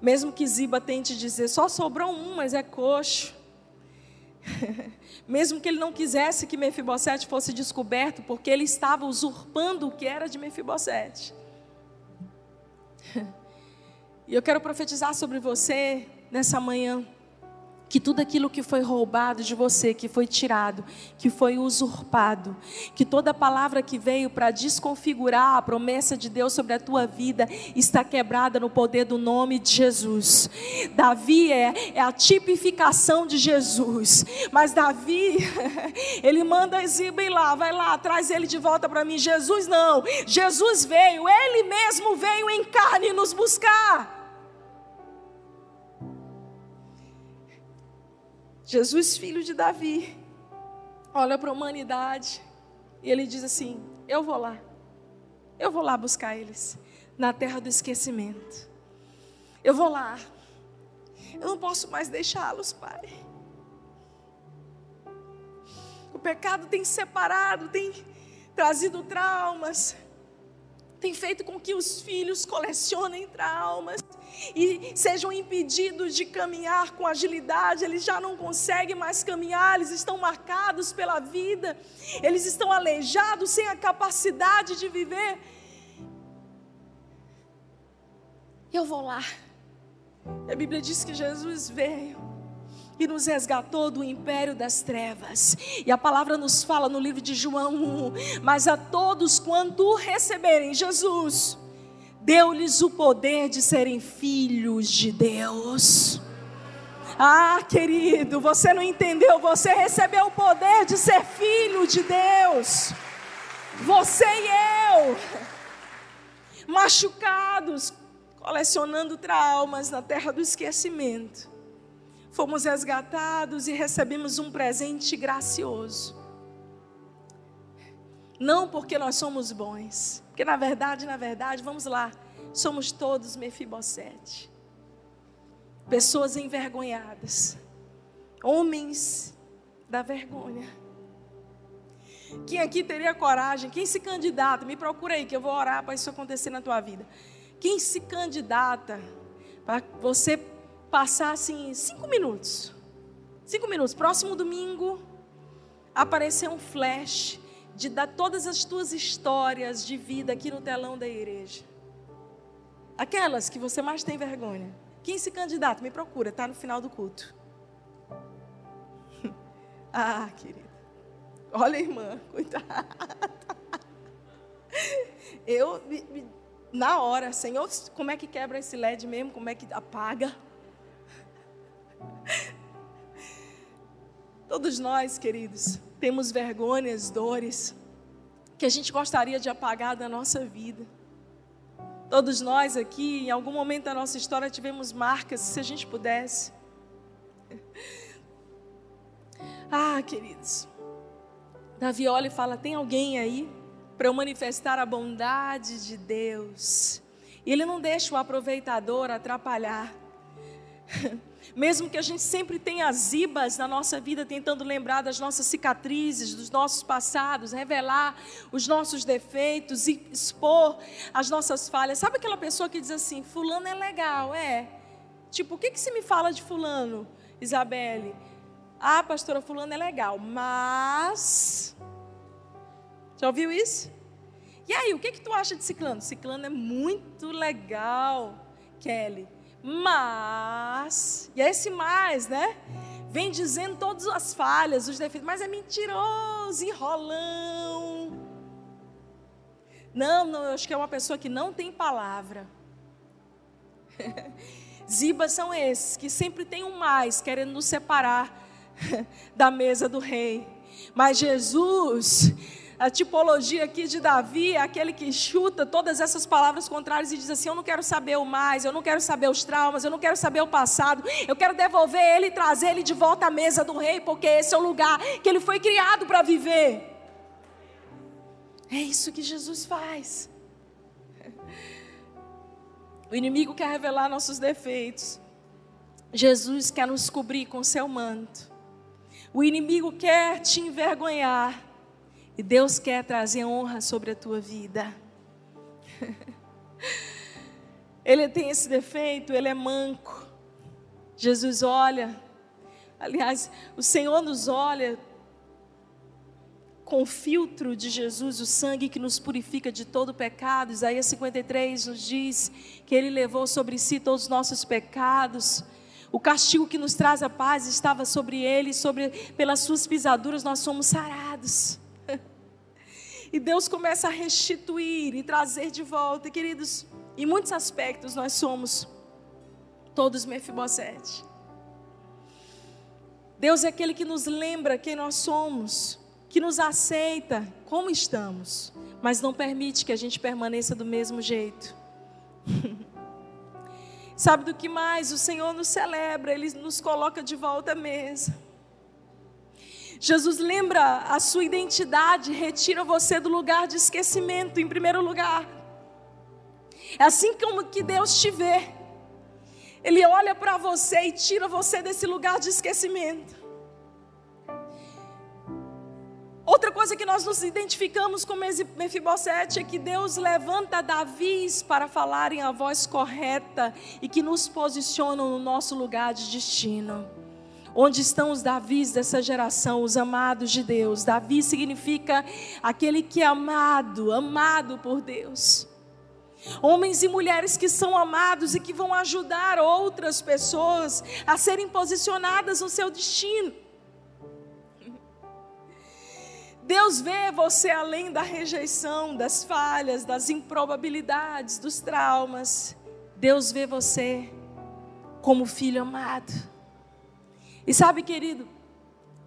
Speaker 1: Mesmo que Ziba tente dizer, só sobrou um, mas é coxo. Mesmo que ele não quisesse que Mefibosete fosse descoberto, porque ele estava usurpando o que era de Mefibosete. E eu quero profetizar sobre você nessa manhã que tudo aquilo que foi roubado de você, que foi tirado, que foi usurpado, que toda palavra que veio para desconfigurar a promessa de Deus sobre a tua vida está quebrada no poder do nome de Jesus. Davi é, é a tipificação de Jesus, mas Davi, ele manda Ziba ir lá, vai lá, traz ele de volta para mim. Jesus não, Jesus veio, ele mesmo veio em carne nos buscar. Jesus, filho de Davi, olha para a humanidade e ele diz assim: Eu vou lá, eu vou lá buscar eles na terra do esquecimento. Eu vou lá, eu não posso mais deixá-los, Pai. O pecado tem separado, tem trazido traumas, tem feito com que os filhos colecionem traumas e sejam impedidos de caminhar com agilidade, eles já não conseguem mais caminhar, eles estão marcados pela vida, eles estão aleijados, sem a capacidade de viver. Eu vou lá. A Bíblia diz que Jesus veio e nos resgatou do império das trevas. E a palavra nos fala no livro de João 1: Mas a todos quanto receberem Jesus, deu-lhes o poder de serem filhos de Deus. Ah, querido, você não entendeu, você recebeu o poder de ser filho de Deus. Você e eu, machucados, colecionando traumas na terra do esquecimento, fomos resgatados e recebemos um presente gracioso. Não porque nós somos bons, porque na verdade, na verdade, vamos lá, somos todos Mefibosete. Pessoas envergonhadas, homens da vergonha. Quem aqui teria coragem? Quem se candidata? Me procura aí que eu vou orar para isso acontecer na tua vida. Quem se candidata para você passar assim cinco minutos? Cinco minutos. Próximo domingo aparecer um flash de dar todas as tuas histórias de vida aqui no telão da igreja. Aquelas que você mais tem vergonha. Quem se candidata? Me procura, tá no final do culto. ah, querido. Olha, irmã, cuidado. Eu, na hora, Senhor, como é que quebra esse LED mesmo? Como é que apaga? Todos nós, queridos, temos vergonhas, dores, que a gente gostaria de apagar da nossa vida. Todos nós aqui, em algum momento da nossa história, tivemos marcas, se a gente pudesse. Ah, queridos, Davi olha e fala: tem alguém aí para eu manifestar a bondade de Deus? E ele não deixa o aproveitador atrapalhar. Mesmo que a gente sempre tenha zibas na nossa vida, tentando lembrar das nossas cicatrizes, dos nossos passados, revelar os nossos defeitos e expor as nossas falhas. Sabe aquela pessoa que diz assim: Fulano é legal, é. Tipo, o que, que se me fala de Fulano, Isabelle? Ah, pastora fulano é legal, mas Já ouviu isso? E aí, o que que tu acha de Ciclano? Ciclano é muito legal, Kelly. Mas, e é esse mais, né? Vem dizendo todas as falhas, os defeitos, mas é mentiroso, enrolão. Não, não, eu acho que é uma pessoa que não tem palavra. Zibas são esses que sempre tem um mais, querendo nos separar da mesa do rei. Mas Jesus, a tipologia aqui de Davi é aquele que chuta todas essas palavras contrárias e diz assim: Eu não quero saber o mais, eu não quero saber os traumas, eu não quero saber o passado, eu quero devolver ele e trazer ele de volta à mesa do rei, porque esse é o lugar que ele foi criado para viver. É isso que Jesus faz. O inimigo quer revelar nossos defeitos. Jesus quer nos cobrir com seu manto. O inimigo quer te envergonhar. E Deus quer trazer honra sobre a tua vida. ele tem esse defeito, ele é manco. Jesus olha, aliás, o Senhor nos olha com o filtro de Jesus, o sangue que nos purifica de todo pecado. Isaías 53 nos diz que ele levou sobre si todos os nossos pecados o castigo que nos traz a paz estava sobre ele, sobre pelas suas pisaduras nós somos sarados. E Deus começa a restituir e trazer de volta, queridos. Em muitos aspectos nós somos todos Mefibosete. Deus é aquele que nos lembra quem nós somos, que nos aceita como estamos, mas não permite que a gente permaneça do mesmo jeito. Sabe do que mais? O Senhor nos celebra, Ele nos coloca de volta à mesa. Jesus lembra a sua identidade, retira você do lugar de esquecimento, em primeiro lugar. É assim como que Deus te vê. Ele olha para você e tira você desse lugar de esquecimento. Outra coisa que nós nos identificamos com Mefibosete é que Deus levanta Davis para falarem a voz correta e que nos posicionam no nosso lugar de destino. Onde estão os Davis dessa geração, os amados de Deus? Davi significa aquele que é amado, amado por Deus. Homens e mulheres que são amados e que vão ajudar outras pessoas a serem posicionadas no seu destino. Deus vê você além da rejeição, das falhas, das improbabilidades, dos traumas. Deus vê você como filho amado. E sabe, querido,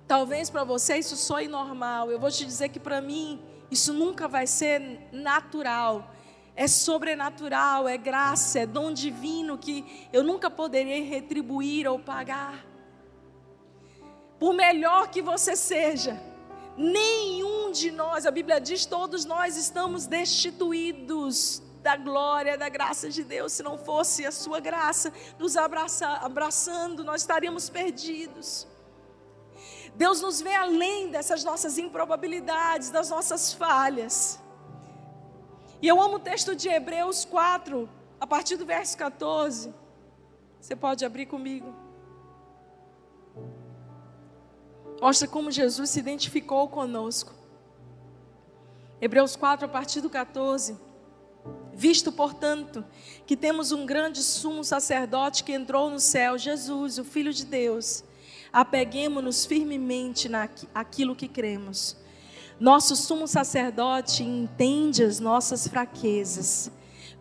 Speaker 1: talvez para você isso soe normal. Eu vou te dizer que para mim isso nunca vai ser natural. É sobrenatural, é graça, é dom divino que eu nunca poderei retribuir ou pagar. Por melhor que você seja, nenhum de nós, a Bíblia diz, todos nós estamos destituídos da glória, da graça de Deus. Se não fosse a sua graça nos abraçar, abraçando, nós estaríamos perdidos. Deus nos vê além dessas nossas improbabilidades, das nossas falhas. E eu amo o texto de Hebreus 4, a partir do verso 14. Você pode abrir comigo. Mostra como Jesus se identificou conosco. Hebreus 4, a partir do 14. Visto, portanto, que temos um grande sumo sacerdote que entrou no céu, Jesus, o Filho de Deus, apeguemos-nos firmemente naquilo que cremos. Nosso sumo sacerdote entende as nossas fraquezas,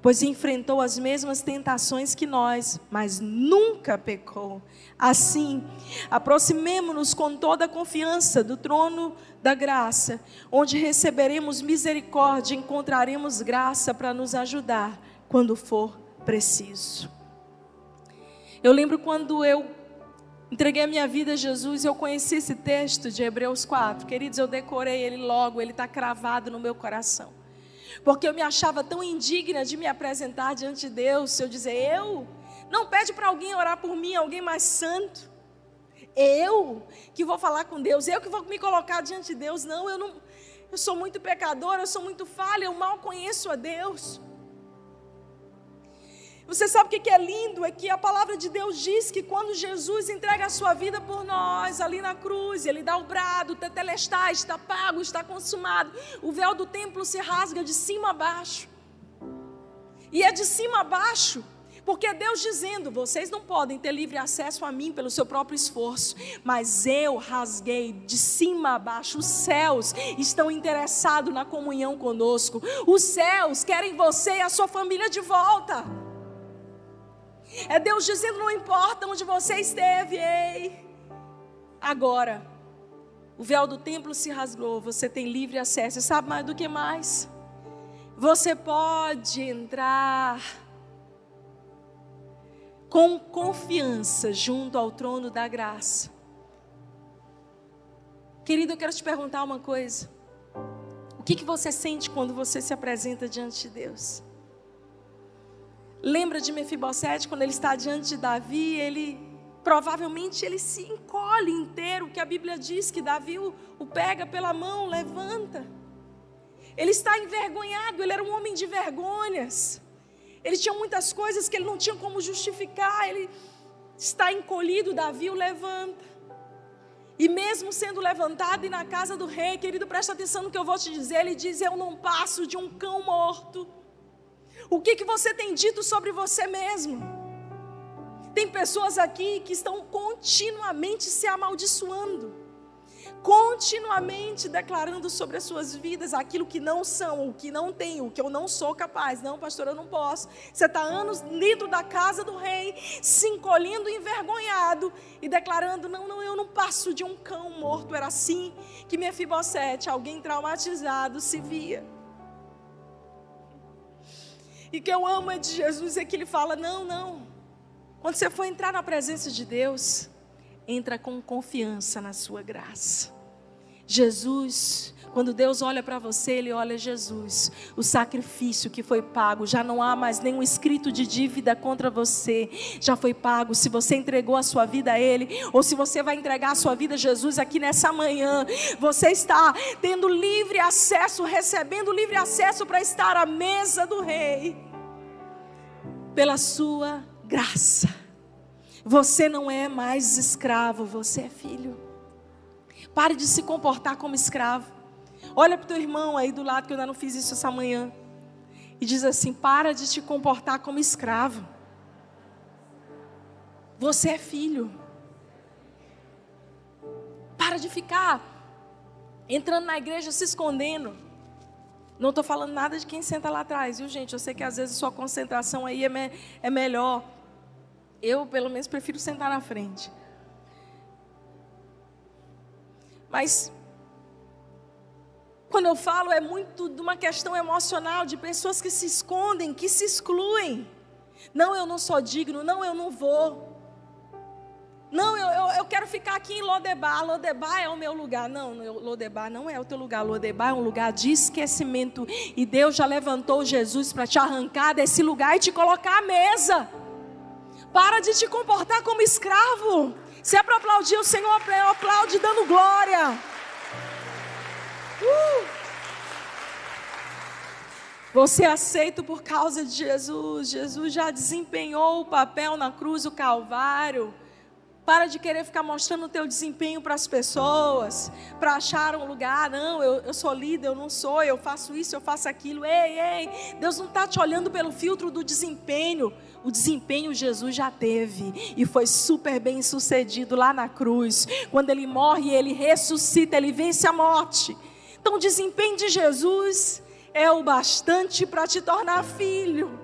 Speaker 1: pois enfrentou as mesmas tentações que nós, mas nunca pecou. Assim, aproximemo-nos com toda a confiança do trono da graça, onde receberemos misericórdia encontraremos graça para nos ajudar quando for preciso. Eu lembro quando eu entreguei a minha vida a Jesus, eu conheci esse texto de Hebreus 4. Queridos, eu decorei ele logo, ele está cravado no meu coração. Porque eu me achava tão indigna de me apresentar diante de Deus, se eu dizer, eu? Não pede para alguém orar por mim, alguém mais santo. Eu que vou falar com Deus, eu que vou me colocar diante de Deus. Não, eu não. Eu sou muito pecadora, eu sou muito falha, eu mal conheço a Deus. Você sabe o que é lindo? É que a palavra de Deus diz que quando Jesus entrega a sua vida por nós, ali na cruz, ele dá o brado, tetelestai, está pago, está consumado. O véu do templo se rasga de cima a baixo. E é de cima a baixo porque é Deus dizendo: vocês não podem ter livre acesso a mim pelo seu próprio esforço, mas eu rasguei de cima a baixo. Os céus estão interessados na comunhão conosco. Os céus querem você e a sua família de volta. É Deus dizendo: não importa onde você esteve, ei. Agora, o véu do templo se rasgou, você tem livre acesso. E sabe mais do que mais? Você pode entrar com confiança junto ao trono da graça. Querido, eu quero te perguntar uma coisa. O que, que você sente quando você se apresenta diante de Deus? Lembra de Mefibosete quando ele está diante de Davi, ele provavelmente ele se encolhe inteiro, que a Bíblia diz que Davi o, o pega pela mão, levanta. Ele está envergonhado, ele era um homem de vergonhas. Ele tinha muitas coisas que ele não tinha como justificar. Ele está encolhido, Davi o levanta. E mesmo sendo levantado e na casa do rei, querido, presta atenção no que eu vou te dizer. Ele diz: Eu não passo de um cão morto. O que, que você tem dito sobre você mesmo? Tem pessoas aqui que estão continuamente se amaldiçoando continuamente declarando sobre as suas vidas aquilo que não são, o que não tem, o que eu não sou capaz. Não, pastor, eu não posso. Você está anos dentro da casa do rei, se encolhendo envergonhado e declarando: não, não, eu não passo de um cão morto. Era assim que minha Fibocete, alguém traumatizado, se via. E que eu amo é de Jesus é que ele fala: não, não. Quando você for entrar na presença de Deus, entra com confiança na sua graça. Jesus, quando Deus olha para você, Ele olha Jesus, o sacrifício que foi pago, já não há mais nenhum escrito de dívida contra você, já foi pago. Se você entregou a sua vida a Ele, ou se você vai entregar a sua vida a Jesus aqui nessa manhã, você está tendo livre acesso, recebendo livre acesso para estar à mesa do Rei, pela sua graça. Você não é mais escravo, você é filho. Pare de se comportar como escravo. Olha para o teu irmão aí do lado, que eu ainda não fiz isso essa manhã. E diz assim: para de te comportar como escravo. Você é filho. Para de ficar entrando na igreja se escondendo. Não estou falando nada de quem senta lá atrás, viu, gente? Eu sei que às vezes sua concentração aí é, me, é melhor. Eu, pelo menos, prefiro sentar na frente. Mas quando eu falo é muito de uma questão emocional de pessoas que se escondem, que se excluem. Não, eu não sou digno, não, eu não vou. Não, eu, eu, eu, quero ficar aqui em Lodebar. Lodebar é o meu lugar. Não, Lodebar não é o teu lugar. Lodebar é um lugar de esquecimento. E Deus já levantou Jesus para te arrancar desse lugar e te colocar à mesa. Para de te comportar como escravo. Se é para aplaudir o Senhor, aplaude dando glória. Uh! Você é aceito por causa de Jesus. Jesus já desempenhou o papel na cruz do Calvário. Para de querer ficar mostrando o teu desempenho para as pessoas, para achar um lugar. Não, eu, eu sou líder, eu não sou, eu faço isso, eu faço aquilo. Ei, ei, Deus não está te olhando pelo filtro do desempenho. O desempenho Jesus já teve e foi super bem sucedido lá na cruz. Quando ele morre, ele ressuscita, ele vence a morte. Então, o desempenho de Jesus é o bastante para te tornar filho.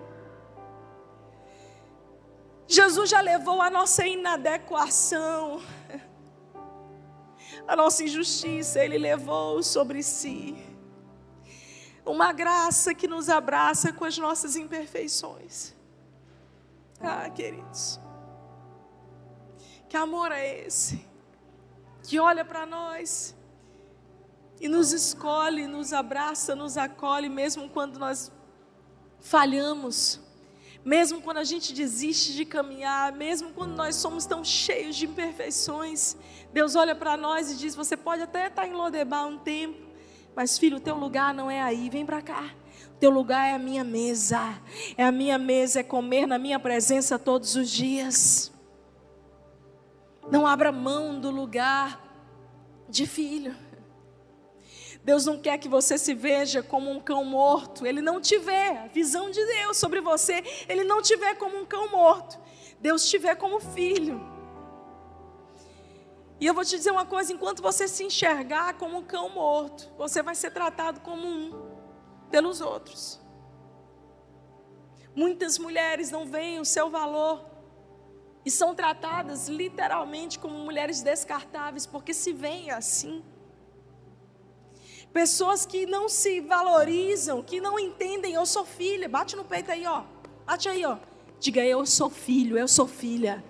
Speaker 1: Jesus já levou a nossa inadequação, a nossa injustiça, Ele levou sobre si. Uma graça que nos abraça com as nossas imperfeições. Ah, queridos, que amor é esse? Que olha para nós e nos escolhe, nos abraça, nos acolhe, mesmo quando nós falhamos mesmo quando a gente desiste de caminhar, mesmo quando nós somos tão cheios de imperfeições, Deus olha para nós e diz: Você pode até estar em Lodebar um tempo, mas filho, o teu lugar não é aí, vem para cá. Teu lugar é a minha mesa, é a minha mesa, é comer na minha presença todos os dias. Não abra mão do lugar de filho. Deus não quer que você se veja como um cão morto. Ele não te vê. A visão de Deus sobre você, Ele não te vê como um cão morto. Deus te vê como filho. E eu vou te dizer uma coisa: enquanto você se enxergar como um cão morto, você vai ser tratado como um pelos outros. Muitas mulheres não veem o seu valor e são tratadas literalmente como mulheres descartáveis, porque se veem assim. Pessoas que não se valorizam, que não entendem, eu sou filha. Bate no peito aí, ó. Bate aí, ó. Diga, eu sou filho, eu sou filha.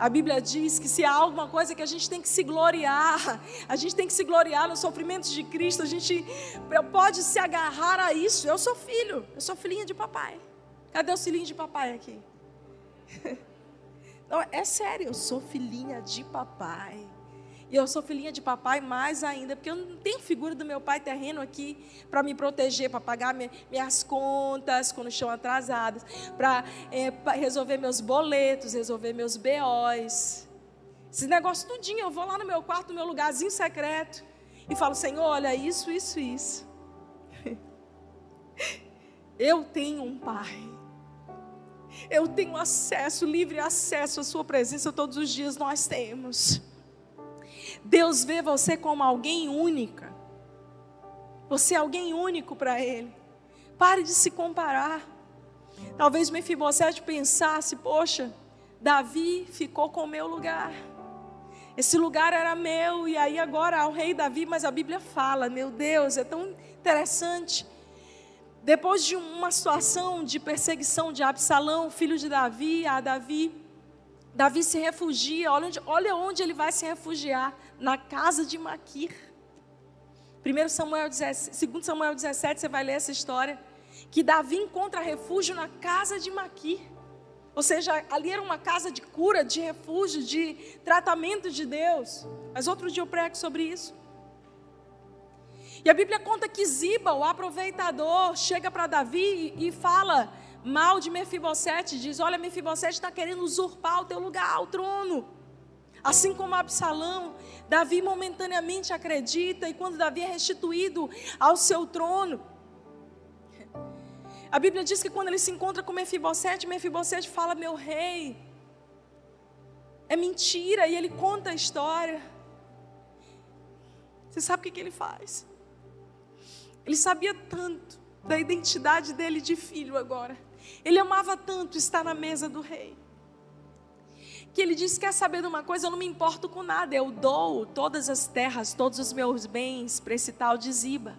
Speaker 1: A Bíblia diz que se há alguma coisa que a gente tem que se gloriar, a gente tem que se gloriar nos sofrimentos de Cristo, a gente pode se agarrar a isso. Eu sou filho, eu sou filhinha de papai. Cadê o filhinho de papai aqui? Não, é sério, eu sou filhinha de papai. E eu sou filhinha de papai mais ainda, porque eu não tenho figura do meu pai terreno aqui para me proteger, para pagar minhas contas quando estão atrasadas, para é, resolver meus boletos, resolver meus BOs. Esse negócio tudinho, eu vou lá no meu quarto, no meu lugarzinho secreto, e falo, Senhor, olha isso, isso, isso. Eu tenho um pai. Eu tenho acesso, livre acesso à sua presença todos os dias, nós temos. Deus vê você como alguém única. Você é alguém único para Ele. Pare de se comparar. Talvez Mefibosete pensasse: poxa, Davi ficou com o meu lugar. Esse lugar era meu, e aí agora há o rei Davi, mas a Bíblia fala, meu Deus, é tão interessante. Depois de uma situação de perseguição de Absalão, filho de Davi, a Davi, Davi se refugia, olha onde, olha onde ele vai se refugiar, na casa de Maquir. 1 Samuel 17, 2 Samuel 17, você vai ler essa história, que Davi encontra refúgio na casa de Maquir. Ou seja, ali era uma casa de cura, de refúgio, de tratamento de Deus. Mas outro dia eu prego sobre isso. E a Bíblia conta que Ziba, o aproveitador, chega para Davi e fala: mal de Mefibosete, diz: Olha, Mefibosete está querendo usurpar o teu lugar, o trono. Assim como Absalão, Davi momentaneamente acredita, e quando Davi é restituído ao seu trono, a Bíblia diz que quando ele se encontra com Mefibosete, Mefibosete fala: Meu rei, é mentira, e ele conta a história. Você sabe o que, que ele faz? Ele sabia tanto da identidade dele de filho agora. Ele amava tanto estar na mesa do rei. Que ele diz: Quer saber de uma coisa? Eu não me importo com nada, eu dou todas as terras, todos os meus bens para esse tal de Ziba.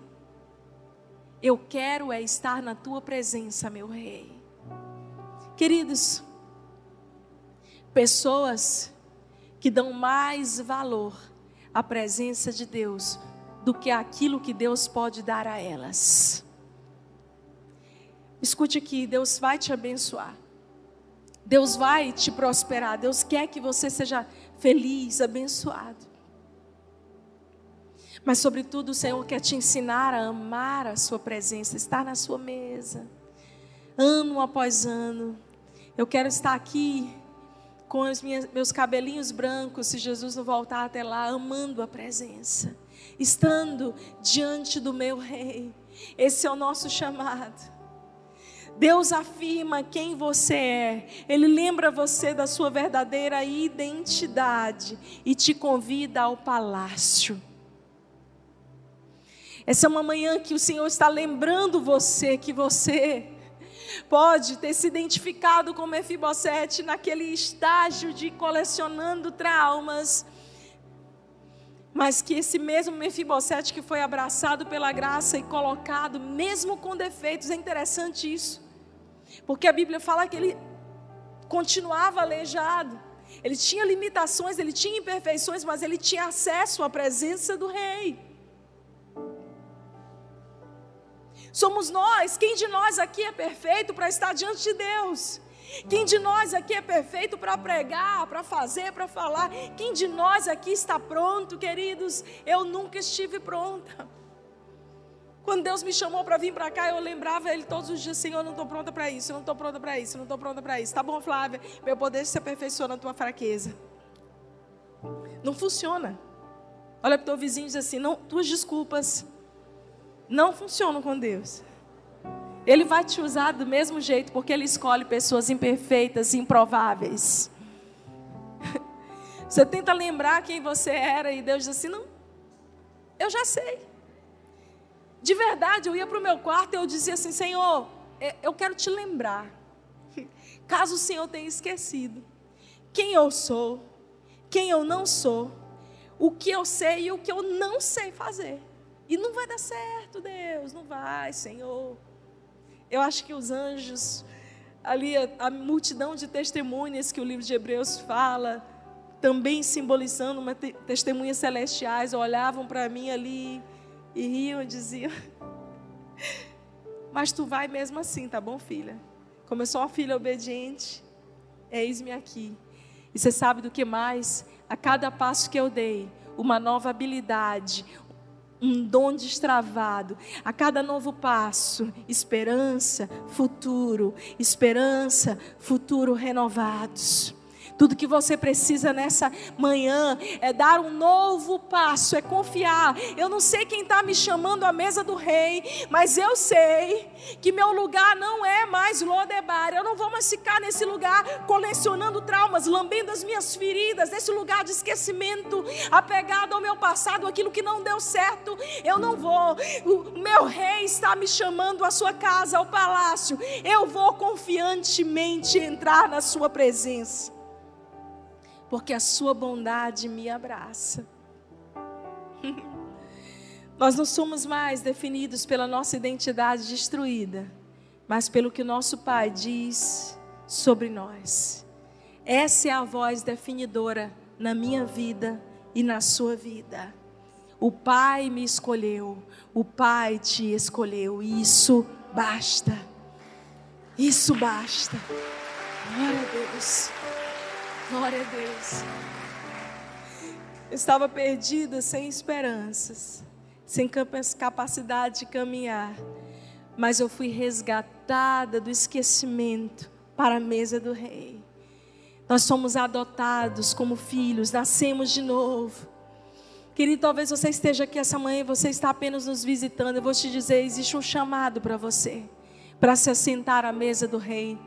Speaker 1: Eu quero é estar na tua presença, meu rei. Queridos, pessoas que dão mais valor à presença de Deus do que aquilo que Deus pode dar a elas. Escute aqui, Deus vai te abençoar. Deus vai te prosperar. Deus quer que você seja feliz, abençoado. Mas, sobretudo, o Senhor quer te ensinar a amar a Sua presença, estar na Sua mesa, ano após ano. Eu quero estar aqui com os meus cabelinhos brancos, se Jesus não voltar até lá, amando a presença, estando diante do meu Rei. Esse é o nosso chamado. Deus afirma quem você é, Ele lembra você da sua verdadeira identidade e te convida ao palácio. Essa é uma manhã que o Senhor está lembrando você que você pode ter se identificado com Mefibosete naquele estágio de colecionando traumas, mas que esse mesmo Mefibosete que foi abraçado pela graça e colocado, mesmo com defeitos, é interessante isso, porque a Bíblia fala que ele continuava aleijado, ele tinha limitações, ele tinha imperfeições, mas ele tinha acesso à presença do Rei. Somos nós. Quem de nós aqui é perfeito para estar diante de Deus? Quem de nós aqui é perfeito para pregar, para fazer, para falar? Quem de nós aqui está pronto, queridos? Eu nunca estive pronta. Quando Deus me chamou para vir para cá, eu lembrava Ele todos os dias: Senhor, não estou pronta para isso, não estou pronta para isso, não estou pronta para isso. Tá bom, Flávia, meu poder se aperfeiçoa na tua fraqueza. Não funciona. Olha para o teu vizinho e diz assim: não, tuas desculpas não funcionam com Deus. Ele vai te usar do mesmo jeito, porque Ele escolhe pessoas imperfeitas, improváveis. Você tenta lembrar quem você era e Deus diz assim: não, eu já sei. De verdade, eu ia para o meu quarto e eu dizia assim: Senhor, é, eu quero te lembrar. Caso o Senhor tenha esquecido quem eu sou, quem eu não sou, o que eu sei e o que eu não sei fazer. E não vai dar certo, Deus, não vai, Senhor. Eu acho que os anjos, ali a, a multidão de testemunhas que o livro de Hebreus fala, também simbolizando uma te, testemunhas celestiais, olhavam para mim ali e riam e diziam: Mas tu vai mesmo assim, tá bom, filha? Como eu sou uma filha obediente, eis-me aqui. E você sabe do que mais? A cada passo que eu dei, uma nova habilidade, um dom destravado. A cada novo passo, esperança, futuro, esperança, futuro renovados. Tudo que você precisa nessa manhã é dar um novo passo, é confiar. Eu não sei quem está me chamando à mesa do rei, mas eu sei que meu lugar não é mais Lodebar. Eu não vou mais ficar nesse lugar colecionando traumas, lambendo as minhas feridas, nesse lugar de esquecimento, apegado ao meu passado, aquilo que não deu certo. Eu não vou. O meu rei está me chamando à sua casa, ao palácio. Eu vou confiantemente entrar na sua presença porque a sua bondade me abraça. Nós não somos mais definidos pela nossa identidade destruída, mas pelo que nosso Pai diz sobre nós. Essa é a voz definidora na minha vida e na sua vida. O Pai me escolheu, o Pai te escolheu, e isso basta. Isso basta. Glória a Deus. Glória a Deus. Eu estava perdida, sem esperanças, sem capacidade de caminhar, mas eu fui resgatada do esquecimento para a mesa do Rei. Nós somos adotados como filhos, nascemos de novo. Querido, talvez você esteja aqui essa manhã e você está apenas nos visitando. Eu vou te dizer: existe um chamado para você, para se assentar à mesa do Rei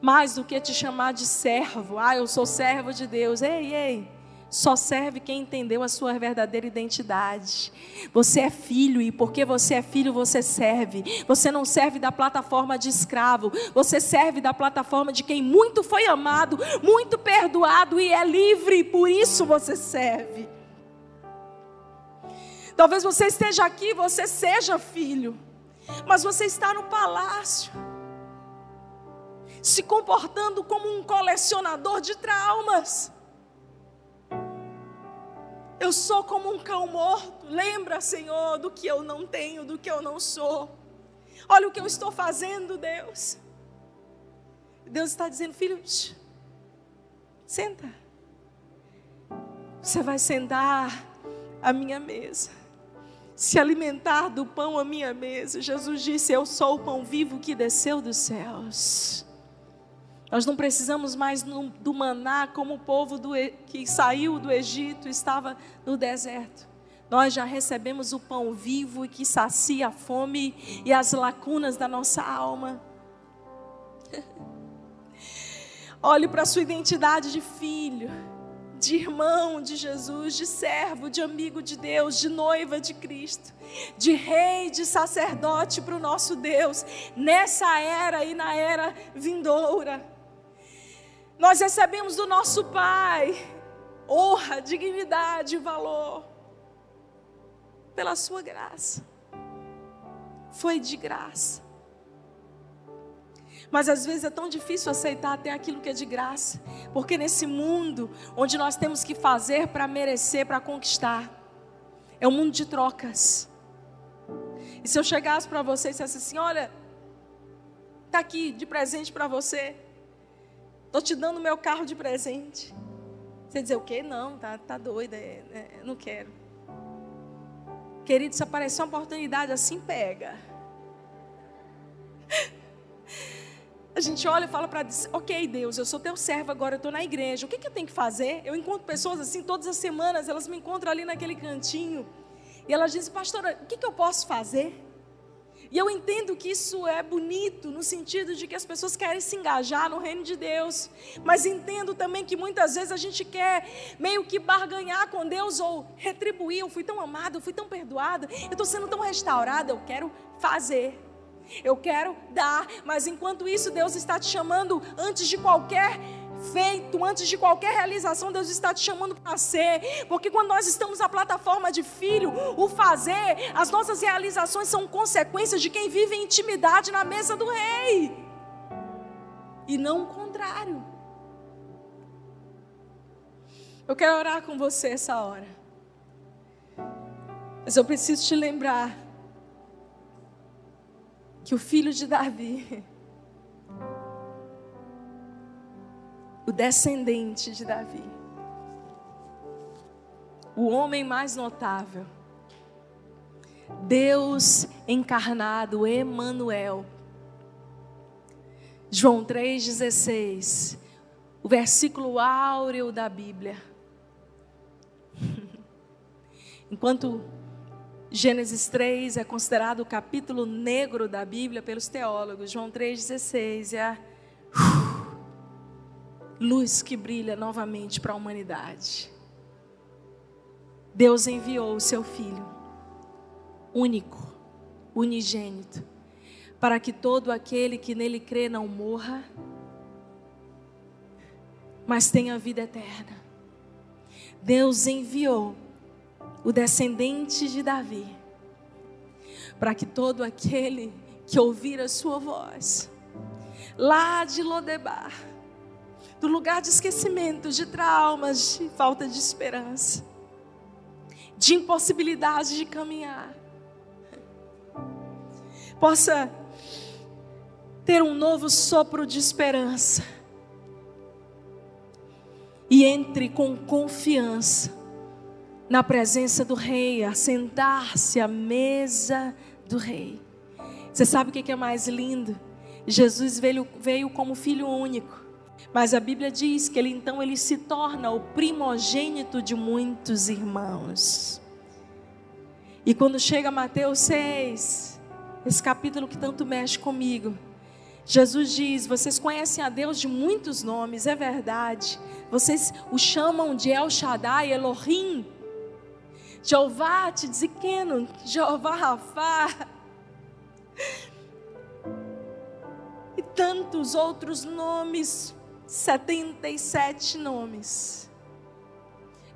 Speaker 1: mais do que te chamar de servo. Ah, eu sou servo de Deus. Ei, ei. só serve quem entendeu a sua verdadeira identidade. Você é filho e porque você é filho, você serve. Você não serve da plataforma de escravo, você serve da plataforma de quem muito foi amado, muito perdoado e é livre, por isso você serve. Talvez você esteja aqui, você seja filho, mas você está no palácio, se comportando como um colecionador de traumas. Eu sou como um cão morto. Lembra, Senhor, do que eu não tenho, do que eu não sou. Olha o que eu estou fazendo, Deus. Deus está dizendo, filho, senta. Você vai sentar à minha mesa, se alimentar do pão à minha mesa. Jesus disse: Eu sou o pão vivo que desceu dos céus. Nós não precisamos mais do maná como o povo do, que saiu do Egito estava no deserto. Nós já recebemos o pão vivo e que sacia a fome e as lacunas da nossa alma. Olhe para a sua identidade de filho, de irmão de Jesus, de servo, de amigo de Deus, de noiva de Cristo, de rei, de sacerdote para o nosso Deus, nessa era e na era vindoura. Nós recebemos do nosso Pai honra, dignidade e valor pela Sua graça. Foi de graça. Mas às vezes é tão difícil aceitar até aquilo que é de graça, porque nesse mundo onde nós temos que fazer para merecer, para conquistar, é um mundo de trocas. E se eu chegasse para você e dissesse assim: olha, está aqui de presente para você, Estou te dando meu carro de presente. Você dizer o quê? Não, tá, tá doida, é, é, não quero. Querido, se aparecer uma oportunidade assim, pega. A gente olha e fala para Deus, ok, Deus, eu sou teu servo agora, eu estou na igreja. O que, que eu tenho que fazer? Eu encontro pessoas assim todas as semanas, elas me encontram ali naquele cantinho. E elas dizem, pastora, o que, que eu posso fazer? E eu entendo que isso é bonito no sentido de que as pessoas querem se engajar no reino de Deus, mas entendo também que muitas vezes a gente quer meio que barganhar com Deus ou retribuir. Eu fui tão amada, eu fui tão perdoada, eu estou sendo tão restaurada, eu quero fazer. Eu quero dar, mas enquanto isso, Deus está te chamando antes de qualquer feito, antes de qualquer realização, Deus está te chamando para ser, porque quando nós estamos na plataforma de filho, o fazer, as nossas realizações são consequências de quem vive em intimidade na mesa do rei, e não o contrário. Eu quero orar com você essa hora, mas eu preciso te lembrar que o filho de Davi, o descendente de Davi, o homem mais notável, Deus encarnado, Emanuel. João 3,16, o versículo áureo da Bíblia. Enquanto Gênesis 3 é considerado o capítulo negro da Bíblia pelos teólogos, João 3,16 é a luz que brilha novamente para a humanidade. Deus enviou o seu Filho, único, unigênito, para que todo aquele que nele crê não morra, mas tenha vida eterna. Deus enviou o descendente de Davi, para que todo aquele que ouvir a sua voz, lá de Lodebar, do lugar de esquecimento, de traumas, de falta de esperança, de impossibilidade de caminhar, possa ter um novo sopro de esperança e entre com confiança na presença do Rei, a sentar-se à mesa do Rei. Você sabe o que é mais lindo? Jesus veio, veio como filho único. Mas a Bíblia diz que ele então ele se torna o primogênito de muitos irmãos. E quando chega Mateus 6, esse capítulo que tanto mexe comigo, Jesus diz: vocês conhecem a Deus de muitos nomes, é verdade. Vocês o chamam de El Shaddai, Elohim, Jeová Tzidkenu, Jeová Rafá. E tantos outros nomes, 77 nomes.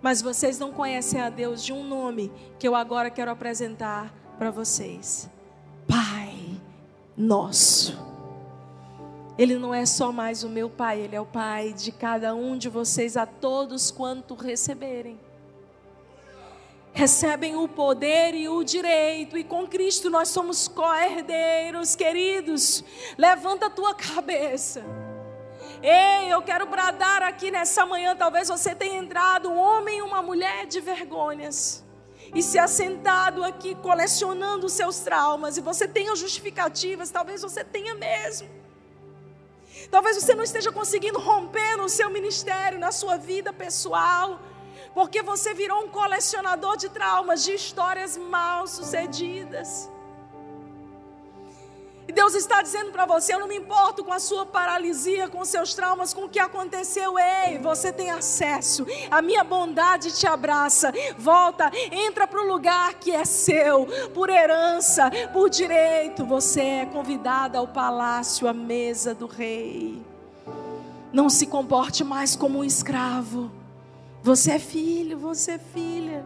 Speaker 1: Mas vocês não conhecem a Deus de um nome que eu agora quero apresentar para vocês. Pai Nosso. Ele não é só mais o meu Pai, Ele é o Pai de cada um de vocês, a todos quanto receberem. Recebem o poder e o direito, e com Cristo nós somos co-herdeiros, queridos. Levanta a tua cabeça. Ei, eu quero bradar aqui nessa manhã. Talvez você tenha entrado, um homem e uma mulher de vergonhas, e se assentado aqui colecionando seus traumas, e você tenha justificativas, talvez você tenha mesmo. Talvez você não esteja conseguindo romper no seu ministério, na sua vida pessoal, porque você virou um colecionador de traumas, de histórias mal sucedidas. E Deus está dizendo para você: eu não me importo com a sua paralisia, com os seus traumas, com o que aconteceu. Ei, você tem acesso. A minha bondade te abraça. Volta, entra para o lugar que é seu, por herança, por direito. Você é convidada ao palácio, à mesa do rei. Não se comporte mais como um escravo. Você é filho, você é filha.